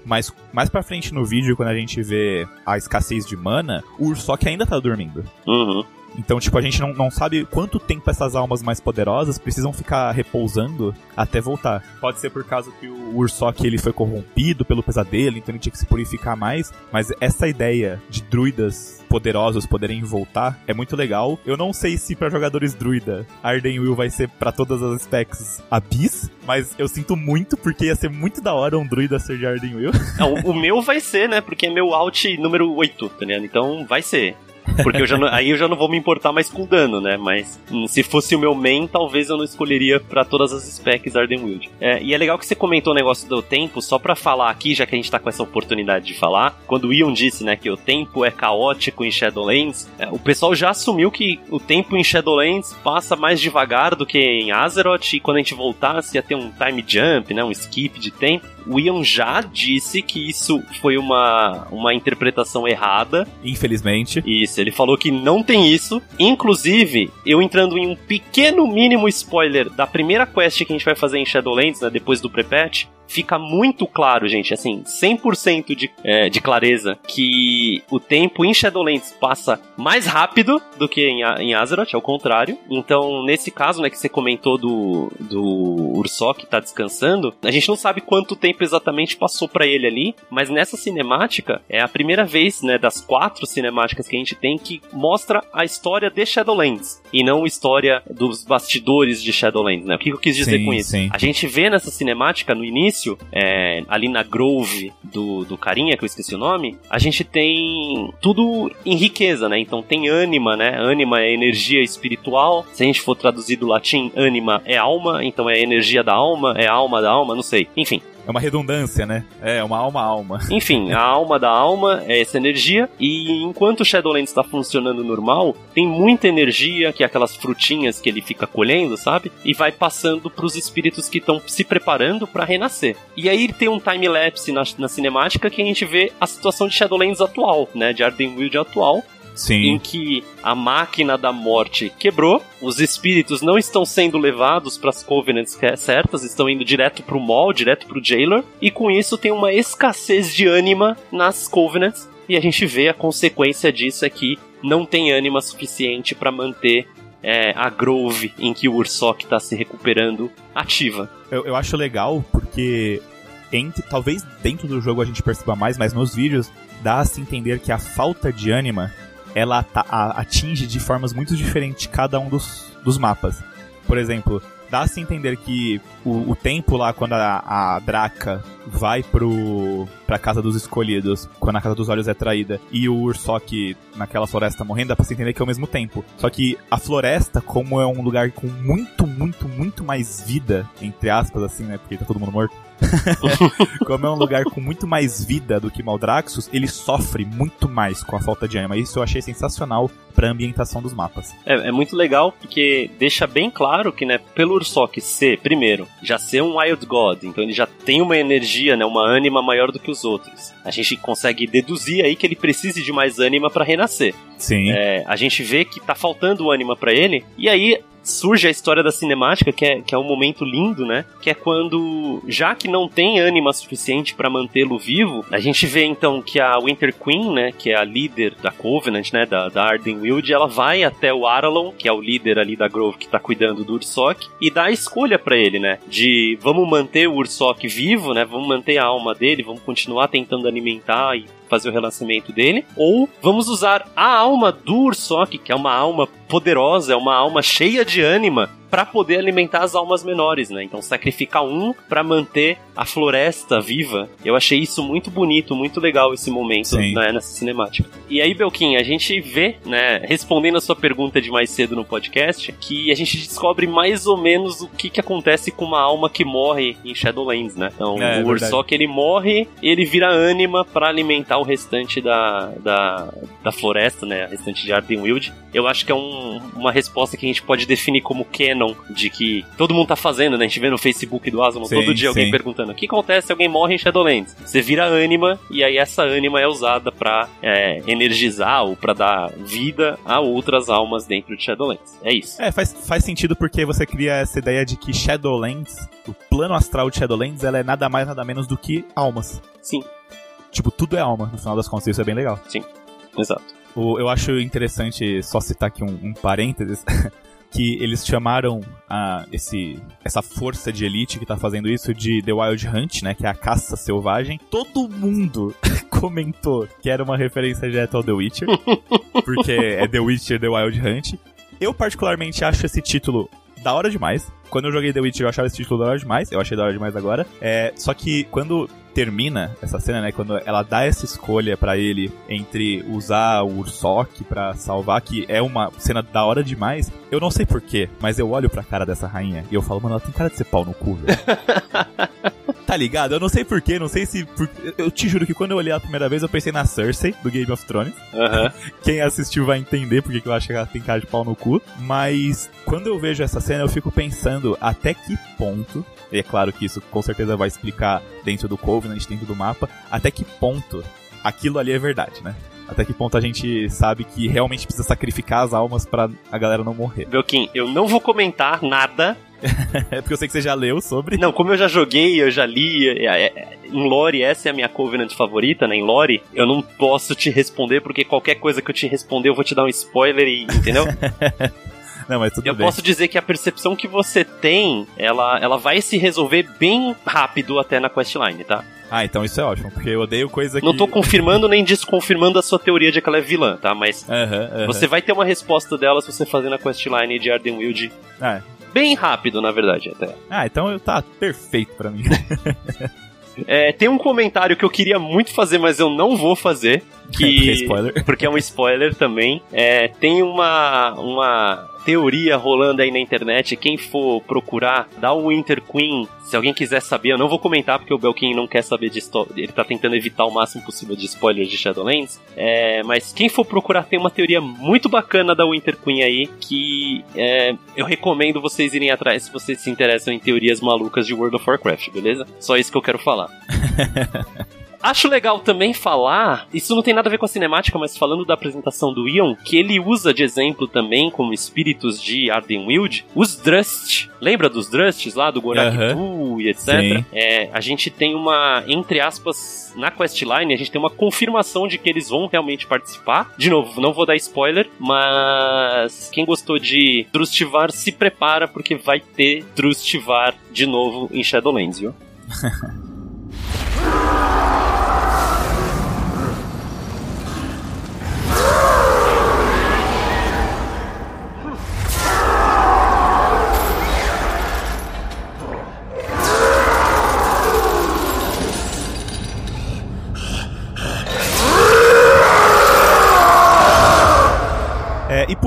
Mas mais pra frente no vídeo, quando a gente vê a escassez de mana, o Ursock ainda tá dormindo. Uhum. Então, tipo, a gente não, não sabe quanto tempo essas almas mais poderosas precisam ficar repousando até voltar. Pode ser por causa que o Ursock ele foi corrompido pelo pesadelo, então ele tinha que se purificar mais. Mas essa ideia de druidas poderosos poderem voltar é muito legal. Eu não sei se pra jogadores druida Arden Will vai ser pra todas as specs Abyss, mas eu sinto muito porque ia ser muito da hora um druida ser de Arden Will. Não, o meu vai ser, né? Porque é meu alt número 8, tá ligado? Então vai ser. Porque eu já não- aí eu já não vou me importar mais com dano, né? Mas hum, se fosse o meu main, talvez eu não escolheria pra todas as specs Ardenwild. É, e é legal que você comentou o negócio do tempo, só pra falar aqui, já que a gente tá com essa oportunidade de falar. Quando o Ion disse, né, que o tempo é caótico em Shadowlands, é, o pessoal já assumiu que o tempo em Shadowlands passa mais devagar do que em Azeroth, e quando a gente voltasse ia ter um time jump, né, um skip de tempo. O Ion já disse que isso foi uma, uma interpretação errada Infelizmente. isso, ele falou que não tem isso. Inclusive, eu entrando em um pequeno mínimo spoiler da primeira quest que a gente vai fazer em Shadowlands, né, depois do pré-patch, fica muito claro, gente, assim, 100% de, é, de clareza que o tempo em Shadowlands passa mais rápido do que em, em Azeroth, ao contrário. Então, nesse caso, né, que você comentou do, do Ursock que tá descansando, a gente não sabe quanto tempo exatamente passou pra ele ali, mas nessa cinemática é a primeira vez, né, das quatro cinemáticas que a gente tem que mostra a história de Shadowlands e não a história dos bastidores de Shadowlands, né? O que eu quis dizer Sim, com isso? sim. A gente vê nessa cinemática no início, é, ali na Grove do, do carinha, que eu esqueci o nome, a gente tem tudo em riqueza, né? Então tem ânima, né? Ânima é energia espiritual. Se a gente for traduzir do latim, ânima é alma, então é energia da alma, é alma da alma, não sei. Enfim, É uma redundância, né? É, uma alma alma. enfim, a alma da alma é essa energia, e enquanto o Shadowlands está funcionando normal, tem muita energia, que é aquelas frutinhas que ele fica colhendo, sabe? E vai passando pros espíritos que estão se preparando para renascer. E aí tem um time-lapse na, na cinemática que a gente vê a situação de Shadowlands atual, né? De Ardenweald atual, em Sim. que a máquina da morte quebrou, os espíritos não estão sendo levados para as Covenants é certas, estão indo direto pro Maul, direto pro Jailer, e com isso tem uma escassez de ânima nas Covenants, e a gente vê a consequência disso é que não tem ânima suficiente para manter é, a Grove em que o Ursock está se recuperando ativa. Eu, eu acho legal porque entre, talvez dentro do jogo a gente perceba mais, mas nos vídeos dá a se entender que a falta de ânima ela a- atinge de formas muito diferentes cada um dos, dos mapas. Por exemplo, dá a entender que o, o tempo lá, quando a, a Draca vai pro, pra Casa dos Escolhidos, quando a Casa dos Olhos é traída, e o Ursock naquela floresta morrendo, dá pra se entender que é o mesmo tempo. Só que a floresta, como é um lugar com muito, muito, muito mais vida, entre aspas, assim, né? Porque tá todo mundo morto. como é um lugar com muito mais vida do que Maldraxxus, ele sofre muito mais com a falta de ânima. Isso eu achei sensacional pra ambientação dos mapas. É, é muito legal porque deixa bem claro que, né, pelo Ursock ser, primeiro, já ser um Wild God, então ele já tem uma energia, né, uma ânima maior do que os outros. A gente consegue deduzir aí que ele precise de mais ânima para renascer. Sim. É, a gente vê que tá faltando ânima pra ele, e aí surge a história da cinemática, que é, que é um momento lindo, né? Que é quando, já que não tem ânima suficiente para mantê-lo vivo, a gente vê então que a Winter Queen, né? Que é a líder da Covenant, né? Da, da Ela vai até o Aralon, que é o líder ali da Grove que tá cuidando do Ursoc, e dá a escolha para ele, né? De vamos manter o Ursoc vivo, né? Vamos manter a alma dele, vamos continuar tentando alimentar e fazer o renascimento dele, ou vamos usar a alma do Ursoc, que é uma alma poderosa, é uma alma cheia de ânima, para poder alimentar as almas menores, né? Então sacrificar um para manter a floresta viva. Eu achei isso muito bonito, muito legal esse momento né, nessa cinemática. E aí, Belkin, a gente vê, né, respondendo a sua pergunta de mais cedo no podcast, que a gente descobre mais ou menos o que, que acontece com uma alma que morre em Shadowlands, né? Então, é, o Ursoc ele morre, ele vira ânima para alimentar o restante da, da, da floresta, né? A restante de Ardenwild. Eu acho que é um, uma resposta que a gente pode definir como canon, de que todo mundo tá fazendo, né? A gente vê no Facebook do Asmon todo dia alguém perguntando: o que acontece se alguém morre em Shadowlands? Você vira ânima, e aí essa ânima é usada pra é, energizar ou pra dar vida a outras almas dentro de Shadowlands. É isso. É, faz, faz sentido porque você cria essa ideia de que Shadowlands, o plano astral de Shadowlands, ela é nada mais, nada menos do que almas. Sim. Tipo, tudo é alma, no final das contas, isso é bem legal. Sim, exato. O, eu acho interessante só citar aqui um, um parênteses. que eles chamaram a, esse, essa força de elite que tá fazendo isso de The Wild Hunt, né? Que é a caça selvagem. Todo mundo comentou que era uma referência direta ao The Witcher. porque é The Witcher The Wild Hunt. Eu particularmente acho esse título da hora demais. Quando eu joguei The Witcher, eu achava esse título da hora demais. Eu achei da hora demais agora. É, só que quando termina essa cena, né? Quando ela dá essa escolha para ele entre usar o Ursoc para salvar, que é uma cena da hora demais. Eu não sei porquê, mas eu olho pra cara dessa rainha e eu falo, mano, ela tem cara de ser pau no cu, velho. tá ligado? Eu não sei porquê, não sei se. Por... Eu te juro que quando eu olhei a primeira vez, eu pensei na Cersei, do Game of Thrones. Uhum. Quem assistiu vai entender porque eu acho que ela tem cara de pau no cu. Mas quando eu vejo essa cena, eu fico pensando até que ponto e é claro que isso com certeza vai explicar dentro do Covenant, dentro do mapa, até que ponto aquilo ali é verdade, né? Até que ponto a gente sabe que realmente precisa sacrificar as almas para a galera não morrer. Belkin, eu não vou comentar nada. é porque eu sei que você já leu sobre. Não, como eu já joguei, eu já li. É, é, em lore, essa é a minha Covenant favorita, né? Em lore, eu não posso te responder porque qualquer coisa que eu te responder eu vou te dar um spoiler e. Entendeu? Não, mas tudo eu bem. posso dizer que a percepção que você tem, ela, ela vai se resolver bem rápido até na questline, tá? Ah, então isso é ótimo, porque eu odeio coisa que... Não tô confirmando nem desconfirmando a sua teoria de que ela é vilã, tá? Mas você vai ter uma resposta dela se você fazer na questline de Ardenwild. Ah, é. Bem rápido, na verdade, até. Ah, então tá perfeito para mim. É, tem um comentário que eu queria muito fazer, mas eu não vou fazer. Que, porque é. Porque é um spoiler também. É, tem uma, uma teoria rolando aí na internet. Quem for procurar, dá um Winter Queen. Se alguém quiser saber, eu não vou comentar porque o Belkin não quer saber de história. Ele tá tentando evitar o máximo possível de spoilers de Shadowlands. É, mas quem for procurar, tem uma teoria muito bacana da Winter Queen aí. Que é, eu recomendo vocês irem atrás se vocês se interessam em teorias malucas de World of Warcraft, beleza? Só isso que eu quero falar. Acho legal também falar, isso não tem nada a ver com a cinemática, mas falando da apresentação do Ion, que ele usa de exemplo também como espíritos de Ardenwild, os Drust. Lembra dos Drusts lá, do Gorakitu uhum. e etc? É, a gente tem uma, entre aspas, na questline, a gente tem uma confirmação de que eles vão realmente participar. De novo, não vou dar spoiler, mas quem gostou de Drustivar se prepara porque vai ter Drustivar de novo em Shadowlands, viu?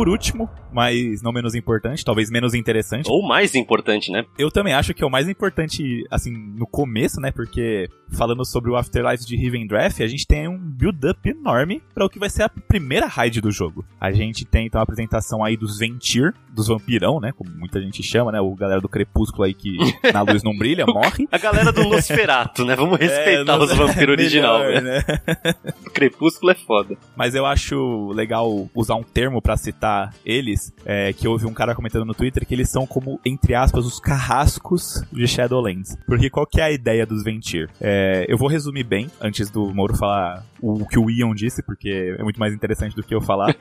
por último, mas não menos importante, talvez menos interessante. Ou mais importante, né? Eu também acho que é o mais importante, assim, no começo, né? Porque falando sobre o Afterlife de Riven Draft, a gente tem um build-up enorme para o que vai ser a primeira raid do jogo. A gente tem então a apresentação aí dos Ventir, dos vampirão, né? Como muita gente chama, né? O galera do Crepúsculo aí que na luz não brilha, morre. A galera do Nosferato, né? Vamos respeitar é, os vampiros original, melhor, né? o Crepúsculo é foda. Mas eu acho legal usar um termo para citar eles, é, que eu ouvi um cara comentando no Twitter que eles são como, entre aspas, os carrascos de Shadowlands. Porque qual que é a ideia dos Ventir? É, eu vou resumir bem, antes do Moro falar o que o Ian disse, porque é muito mais interessante do que eu falar.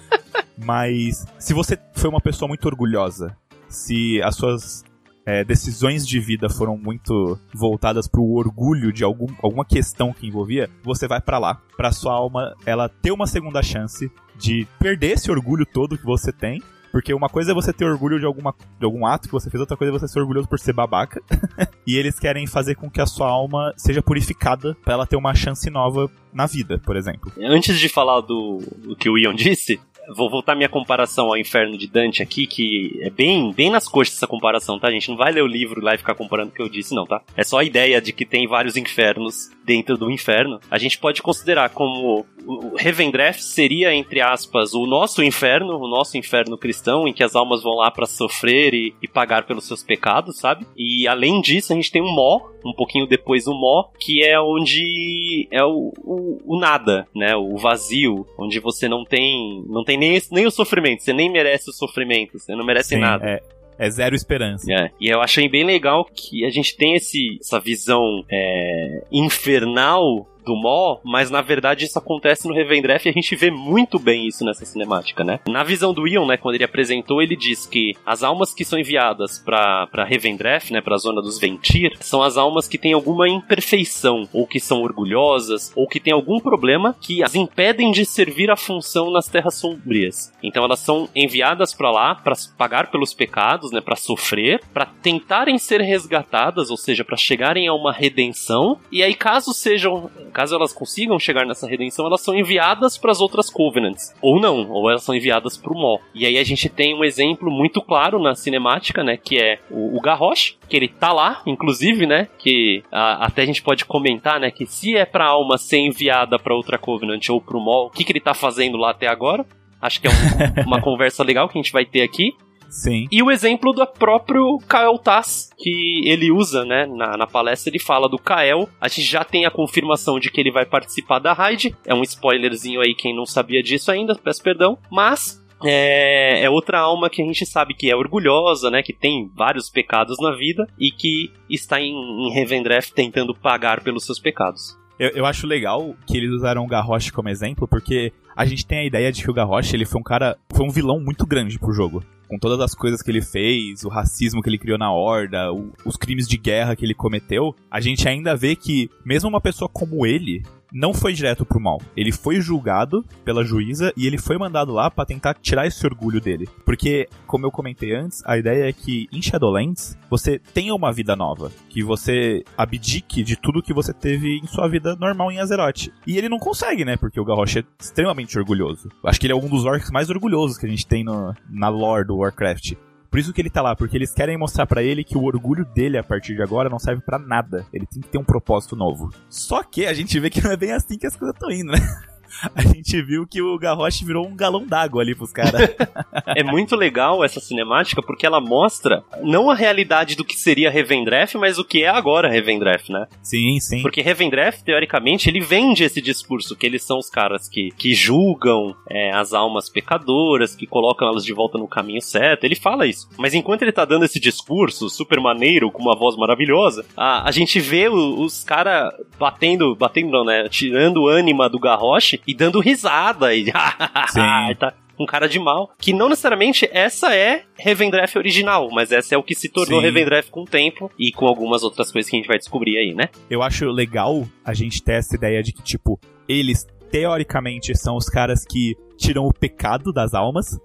Mas se você foi uma pessoa muito orgulhosa, se as suas é, decisões de vida foram muito voltadas para o orgulho de algum, alguma questão que envolvia, você vai para lá, para sua alma ela ter uma segunda chance de perder esse orgulho todo que você tem porque uma coisa é você ter orgulho de, alguma, de algum ato que você fez, outra coisa é você ser orgulhoso por ser babaca. e eles querem fazer com que a sua alma seja purificada para ela ter uma chance nova na vida, por exemplo. Antes de falar do, do que o Ian disse, Vou voltar minha comparação ao Inferno de Dante aqui, que é bem, bem nas coxas essa comparação, tá, gente? Não vai ler o livro lá e ficar comparando o que eu disse, não, tá? É só a ideia de que tem vários infernos dentro do inferno. A gente pode considerar como o Revendreth seria, entre aspas, o nosso inferno, o nosso inferno cristão, em que as almas vão lá para sofrer e, e, pagar pelos seus pecados, sabe? E além disso, a gente tem um Mó, um pouquinho depois o Mó, que é onde é o, o, o, nada, né? O vazio, onde você não tem não tem nem, nem o sofrimento, você nem merece o sofrimento, você não merece Sim, nada. É, é zero esperança. É, e eu achei bem legal que a gente tem esse, essa visão é, infernal do Mó, mas na verdade isso acontece no Revendreth e a gente vê muito bem isso nessa cinemática, né? Na visão do Ion, né, quando ele apresentou, ele diz que as almas que são enviadas para para Revendreth, né, para a zona dos Ventir, são as almas que têm alguma imperfeição, ou que são orgulhosas, ou que têm algum problema que as impedem de servir a função nas terras sombrias. Então elas são enviadas para lá para pagar pelos pecados, né, para sofrer, para tentarem ser resgatadas, ou seja, para chegarem a uma redenção. E aí caso sejam caso elas consigam chegar nessa redenção, elas são enviadas para as outras Covenants. Ou não, ou elas são enviadas para o Mó. E aí a gente tem um exemplo muito claro na cinemática, né? Que é o, o Garrosh, que ele tá lá, inclusive, né? Que a, até a gente pode comentar, né? Que se é pra alma ser enviada para outra Covenant ou pro Mó, o que, que ele tá fazendo lá até agora? Acho que é um, uma conversa legal que a gente vai ter aqui. Sim. E o exemplo do próprio Kael Tass, que ele usa, né, na, na palestra, ele fala do Kael. A gente já tem a confirmação de que ele vai participar da raid. É um spoilerzinho aí, quem não sabia disso ainda, peço perdão. Mas é, é, outra alma que a gente sabe que é orgulhosa, né? Que tem vários pecados na vida e que está em, em Revendreth tentando pagar pelos seus pecados. Eu, eu acho legal que eles usaram o Garrosh como exemplo, porque a gente tem a ideia de que o Garrosh ele foi um cara, foi um vilão muito grande pro jogo. Com todas as coisas que ele fez, o racismo que ele criou na horda, o, os crimes de guerra que ele cometeu, a gente ainda vê que, mesmo uma pessoa como ele, não foi direto pro mal. Ele foi julgado pela juíza e ele foi mandado lá para tentar tirar esse orgulho dele. Porque, como eu comentei antes, a ideia é que em Shadowlands você tenha uma vida nova, que você abdique de tudo que você teve em sua vida normal em Azeroth. E ele não consegue, né? Porque o Garrosh é extremamente orgulhoso. Acho que ele é um dos orcs mais orgulhosos que a gente tem no, na lore do Warcraft. Por isso que ele tá lá, porque eles querem mostrar para ele que o orgulho dele a partir de agora não serve para nada. Ele tem que ter um propósito novo. Só que a gente vê que não é bem assim que as coisas estão indo, né? a gente viu que o Garrosh virou um galão d'água ali pros caras. é muito legal essa cinemática porque ela mostra não a realidade do que seria Revendreth, mas o que é agora Revendreth, né? Sim, sim. Porque Revendreth, teoricamente, ele vende esse discurso que eles são os caras que, que julgam é, as almas pecadoras, que colocam elas de volta no caminho certo. Ele fala isso. Mas enquanto ele tá dando esse discurso super maneiro, com uma voz maravilhosa, a, a gente vê o, os caras batendo, batendo não, né? Tirando o ânima do Garrosh e dando risada e tá um cara de mal, que não necessariamente essa é Revendreth original, mas essa é o que se tornou Sim. Revendreth com o tempo e com algumas outras coisas que a gente vai descobrir aí, né? Eu acho legal a gente ter essa ideia de que, tipo, eles teoricamente são os caras que tiram o pecado das almas,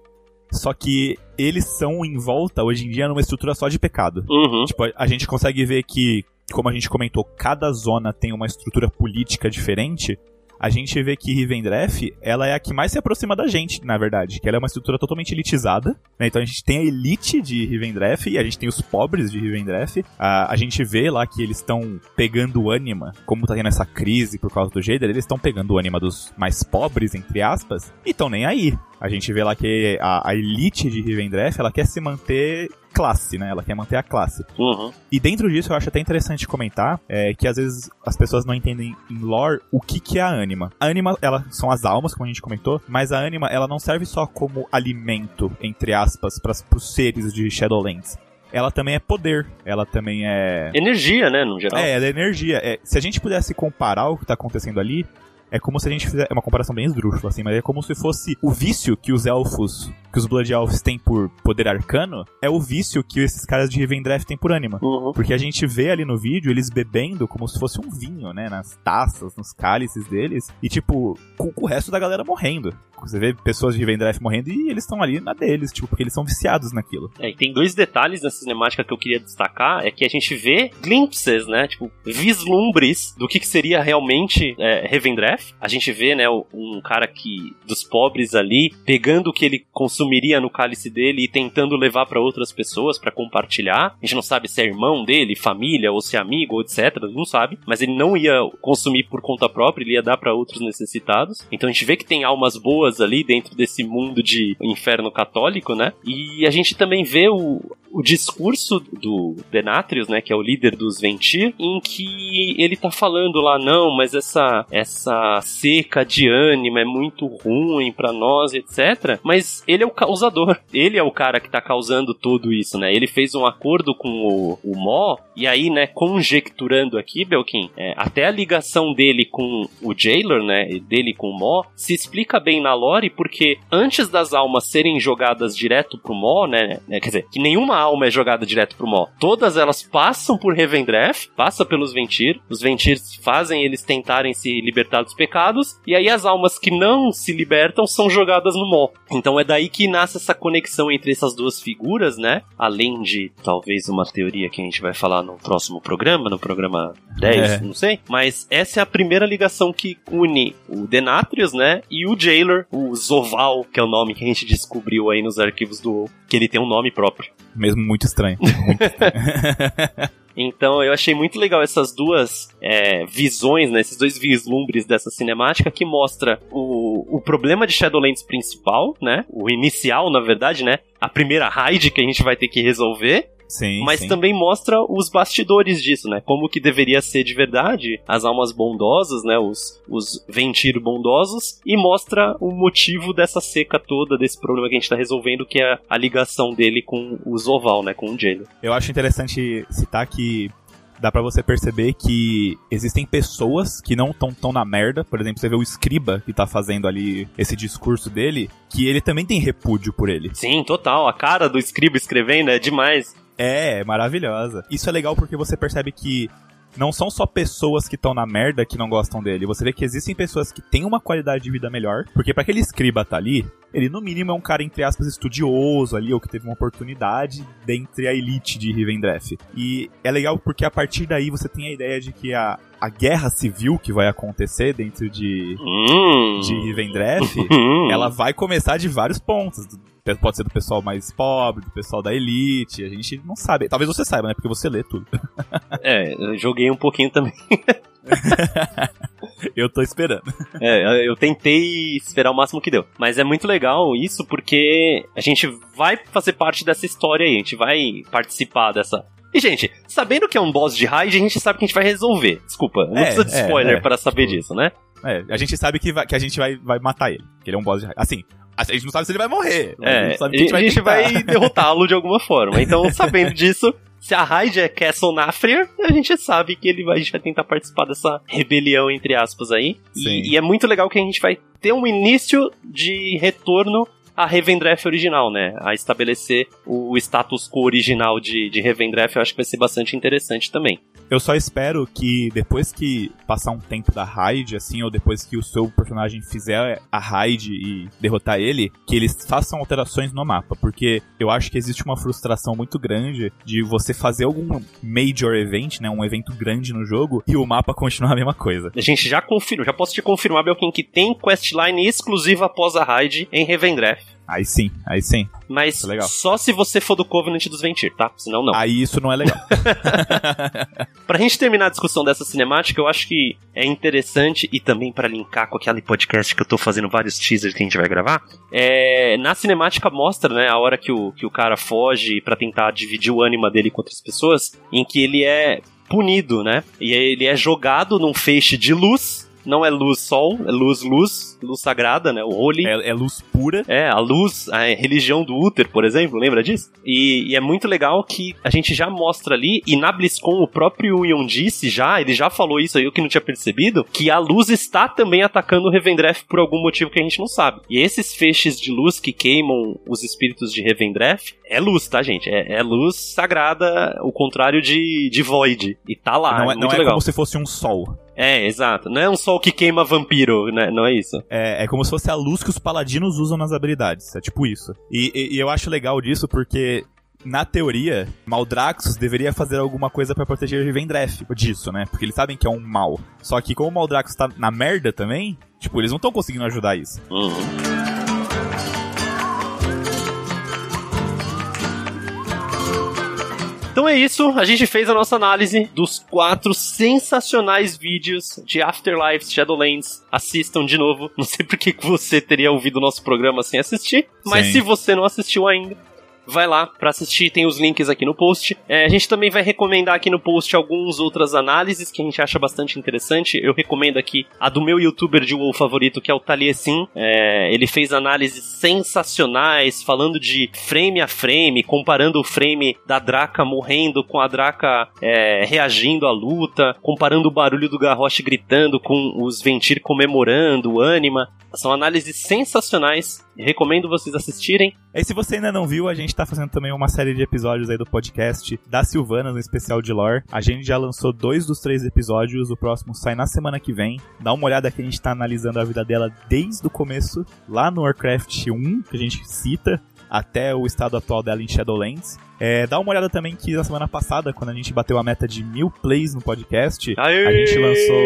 só que eles são em volta, hoje em dia, numa estrutura só de pecado. Uhum. Tipo, a gente consegue ver que, como a gente comentou, cada zona tem uma estrutura política diferente a gente vê que Rivendreth, ela é a que mais se aproxima da gente, na verdade, que ela é uma estrutura totalmente elitizada, né? Então a gente tem a elite de Rivendreth e a gente tem os pobres de Rivendreth. A, a gente vê lá que eles estão pegando o ânima, como tá tendo essa crise por causa do Jader, eles estão pegando o ânima dos mais pobres, entre aspas, e estão nem aí. A gente vê lá que a, a elite de Rivendreth, ela quer se manter classe, né? Ela quer manter a classe. Uhum. E dentro disso eu acho até interessante comentar é, que às vezes as pessoas não entendem em lore o que, que é a ânima. A ânima, ela são as almas, como a gente comentou, mas a ânima, ela não serve só como alimento, entre aspas, para os seres de Shadowlands ela também é poder, ela também é. Energia, né, no geral. É, ela é energia. É, se a gente pudesse comparar o que tá acontecendo ali, é como se a gente fizesse. É uma comparação bem esdrúxula, assim, mas é como se fosse o vício que os elfos que os Blood Elves têm por poder arcano é o vício que esses caras de Rivendreth têm por ânima. Uhum. Porque a gente vê ali no vídeo eles bebendo como se fosse um vinho, né? Nas taças, nos cálices deles. E, tipo, com, com o resto da galera morrendo. Você vê pessoas de Rivendreth morrendo e eles estão ali na deles, tipo, porque eles são viciados naquilo. É, e tem dois detalhes nessa cinemática que eu queria destacar, é que a gente vê glimpses, né, tipo, vislumbres do que, que seria realmente é, Revendreth. A gente vê, né, um cara que, dos pobres ali, pegando o que ele consumiria no cálice dele e tentando levar para outras pessoas para compartilhar. A gente não sabe se é irmão dele, família, ou se é amigo, etc, não sabe, mas ele não ia consumir por conta própria, ele ia dar para outros necessitados. Então a gente vê que tem almas boas ali dentro desse mundo de inferno católico, né? E a gente também vê o, o discurso do Denatrius, né, que é o líder dos Ventir, em que ele tá falando lá, não, mas essa essa seca de ânima é muito ruim para nós, etc. Mas ele é o causador. Ele é o cara que tá causando tudo isso, né? Ele fez um acordo com o, o Mó, e aí, né, conjecturando aqui, Belkin, é, até a ligação dele com o Jailer, né, dele com o Mó, se explica bem na lore, porque antes das almas serem jogadas direto pro Mó, né, quer dizer, que nenhuma alma é jogada direto pro Mó. Todas elas passam por Revendreth, passa pelos Ventir, os Ventir fazem eles tentarem se libertar dos pecados, e aí as almas que não se libertam são jogadas no Mó. Então é daí que nasce essa conexão entre essas duas figuras, né? Além de talvez uma teoria que a gente vai falar no próximo programa, no programa 10, É. não sei. Mas essa é a primeira ligação que une o Denatrius, né? E o Jailer, o Zoval, que é o nome que a gente descobriu aí nos arquivos do WoW, que ele tem um nome próprio. Mesmo muito estranho. Muito estranho. Então eu achei muito legal essas duas é, visões, né, esses dois vislumbres dessa cinemática que mostra o, o problema de Shadowlands principal, né? O inicial, na verdade, né? A primeira raid que a gente vai ter que resolver. Sim, Mas sim. também mostra os bastidores disso, né? Como que deveria ser de verdade as almas bondosas, né? Os, os Ventir bondosos. E mostra o motivo dessa seca toda, desse problema que a gente tá resolvendo, que é a ligação dele com o Zoval, né? Com o Jailer. Eu acho interessante citar que dá pra você perceber que existem pessoas que não estão tão na merda. Por exemplo, você vê o Scriba que tá fazendo ali esse discurso dele, que ele também tem repúdio por ele. Sim, total. A cara do escriba escrevendo é demais. É, é maravilhosa. Isso é legal porque você percebe que não são só pessoas que estão na merda que não gostam dele. Você vê que existem pessoas que têm uma qualidade de vida melhor. Porque pra aquele escriba tá ali, ele no mínimo é um cara, entre aspas, estudioso ali, ou que teve uma oportunidade dentre a elite de Rivendreth. E é legal porque a partir daí você tem a ideia de que a, a guerra civil que vai acontecer dentro de, Hum. de Rivendreth Hum. ela vai começar de vários pontos. Pode ser do pessoal mais pobre, do pessoal da elite, a gente não sabe. Talvez você saiba, né? Porque você lê tudo. É, eu joguei um pouquinho também. Eu tô esperando. É, eu tentei esperar o máximo que deu. Mas é muito legal isso porque a gente vai fazer parte dessa história aí, a gente vai participar dessa. E, gente, sabendo que é um boss de raid, a gente sabe que a gente vai resolver. Desculpa, não É, precisa de é, spoiler é. para saber disso, né? É, a gente sabe que, vai- que a gente vai, vai matar ele. Que ele é um boss de raio. Assim, a gente não sabe se ele vai morrer. É, gente sabe a gente, tentar. vai derrotá-lo de alguma forma. Então, sabendo disso, se a raid é Castle Nafrir, a gente sabe que ele vai, a gente vai tentar participar dessa rebelião, entre aspas, aí. E, e é muito legal que a gente vai ter um início de retorno a Revendreth original, né? A estabelecer o status quo original de, de Revendreth, eu acho que vai ser bastante interessante também. Eu só espero que depois que passar um tempo da raid, assim, ou depois que o seu personagem fizer a raid e derrotar ele, que eles façam alterações no mapa, porque eu acho que existe uma frustração muito grande de você fazer algum major event, né, um evento grande no jogo, e o mapa continuar a mesma coisa. A gente já confirma, já posso te confirmar, Belkin, que tem questline exclusiva após a raid em Revendreth. Aí sim, aí sim. Mas é legal. só se você for do Covenant dos Ventir, tá? Senão não. Aí isso não é legal. Pra gente terminar a discussão dessa cinemática, eu acho que é interessante e também pra linkar com aquele podcast que eu tô fazendo vários teasers que a gente vai gravar. É, na cinemática mostra, né, a hora que o, que o cara foge pra tentar dividir o ânima dele com outras pessoas, em que ele é punido, né? E ele é jogado num feixe de luz não é luz sol, é luz luz, luz sagrada, né? O holy. É, é luz pura. É, a luz, a religião do Uther, por exemplo, lembra disso? E, e, é muito legal que a gente já mostra ali, e na BlizzCon o próprio Ion disse já, ele já falou isso aí, eu que não tinha percebido, que a luz está também atacando o Revendreth por algum motivo que a gente não sabe. E esses feixes de luz que queimam os espíritos de Revendreth, é luz, tá, gente? É, é luz sagrada, o contrário de, de Void. E tá lá, não é, é, não é legal. como se fosse um sol. É, exato. Não é um sol que queima vampiro, né? Não é isso. É, é como se fosse a luz que os paladinos usam nas habilidades. É tipo isso. E, e, e eu acho legal disso porque na teoria, Maldraxxus deveria fazer alguma coisa para proteger Rivendreth disso, né? Porque eles sabem que é um mal. Só que como o Maldraxxus tá na merda também, tipo, eles não estão conseguindo ajudar isso. Uhum. Então é isso, a gente fez a nossa análise dos quatro sensacionais vídeos de Afterlife Shadowlands. Assistam de novo. Não sei por que você teria ouvido o nosso programa sem assistir, mas Sim. se você não assistiu ainda, vai lá para assistir, tem os links aqui no post. É, a gente também vai recomendar aqui no post algumas outras análises que a gente acha bastante interessante. Eu recomendo aqui a do meu youtuber de WoW favorito, que é o Taliesin. É, ele fez análises sensacionais, falando de frame a frame, comparando o frame da Draca morrendo com a Draca é, reagindo à luta, comparando o barulho do Garrosh gritando com os Ventir comemorando, o Anima. São análises sensacionais. Recomendo vocês assistirem. E se você ainda não viu, a gente tá fazendo também uma série de episódios aí do podcast da Silvana, no especial de lore. A gente já lançou dois dos três episódios, o próximo sai na semana que vem. Dá uma olhada que a gente tá analisando a vida dela desde o começo, lá no Warcraft 1, que a gente cita, até o estado atual dela em Shadowlands. É, dá uma olhada também que na semana passada, quando a gente bateu a meta de mil plays no podcast, Aê! a gente lançou.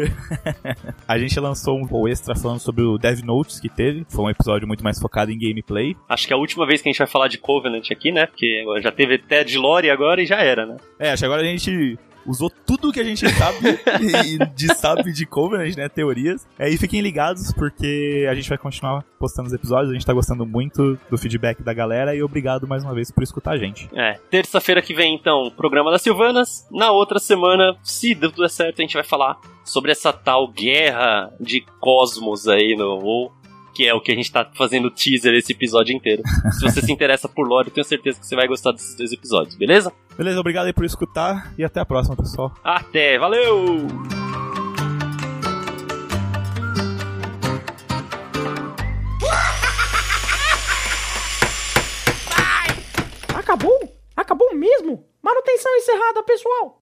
A gente lançou um voo extra falando sobre o Dev Notes que teve. Foi um episódio muito mais focado em gameplay. Acho que é a última vez que a gente vai falar de Covenant aqui, né? Porque já teve até de lore agora e já era, né? É, acho que agora a gente usou tudo que a gente sabe e de sabe de Covenant, né? Teorias. É, e fiquem ligados, porque a gente vai continuar postando os episódios. A gente tá gostando muito do feedback da galera e obrigado mais uma vez por escutar a gente. É, terça-feira que vem, então, programa das Silvanas. Na outra semana, se tudo certo, a gente vai falar sobre essa tal guerra de cosmos aí no que é o que a gente tá fazendo teaser esse episódio inteiro. se você se interessa por lore, eu tenho certeza que você vai gostar desses dois episódios, beleza? Beleza, obrigado aí por escutar e até a próxima, pessoal. Até, valeu! Acabou? Acabou mesmo? Manutenção encerrada, pessoal!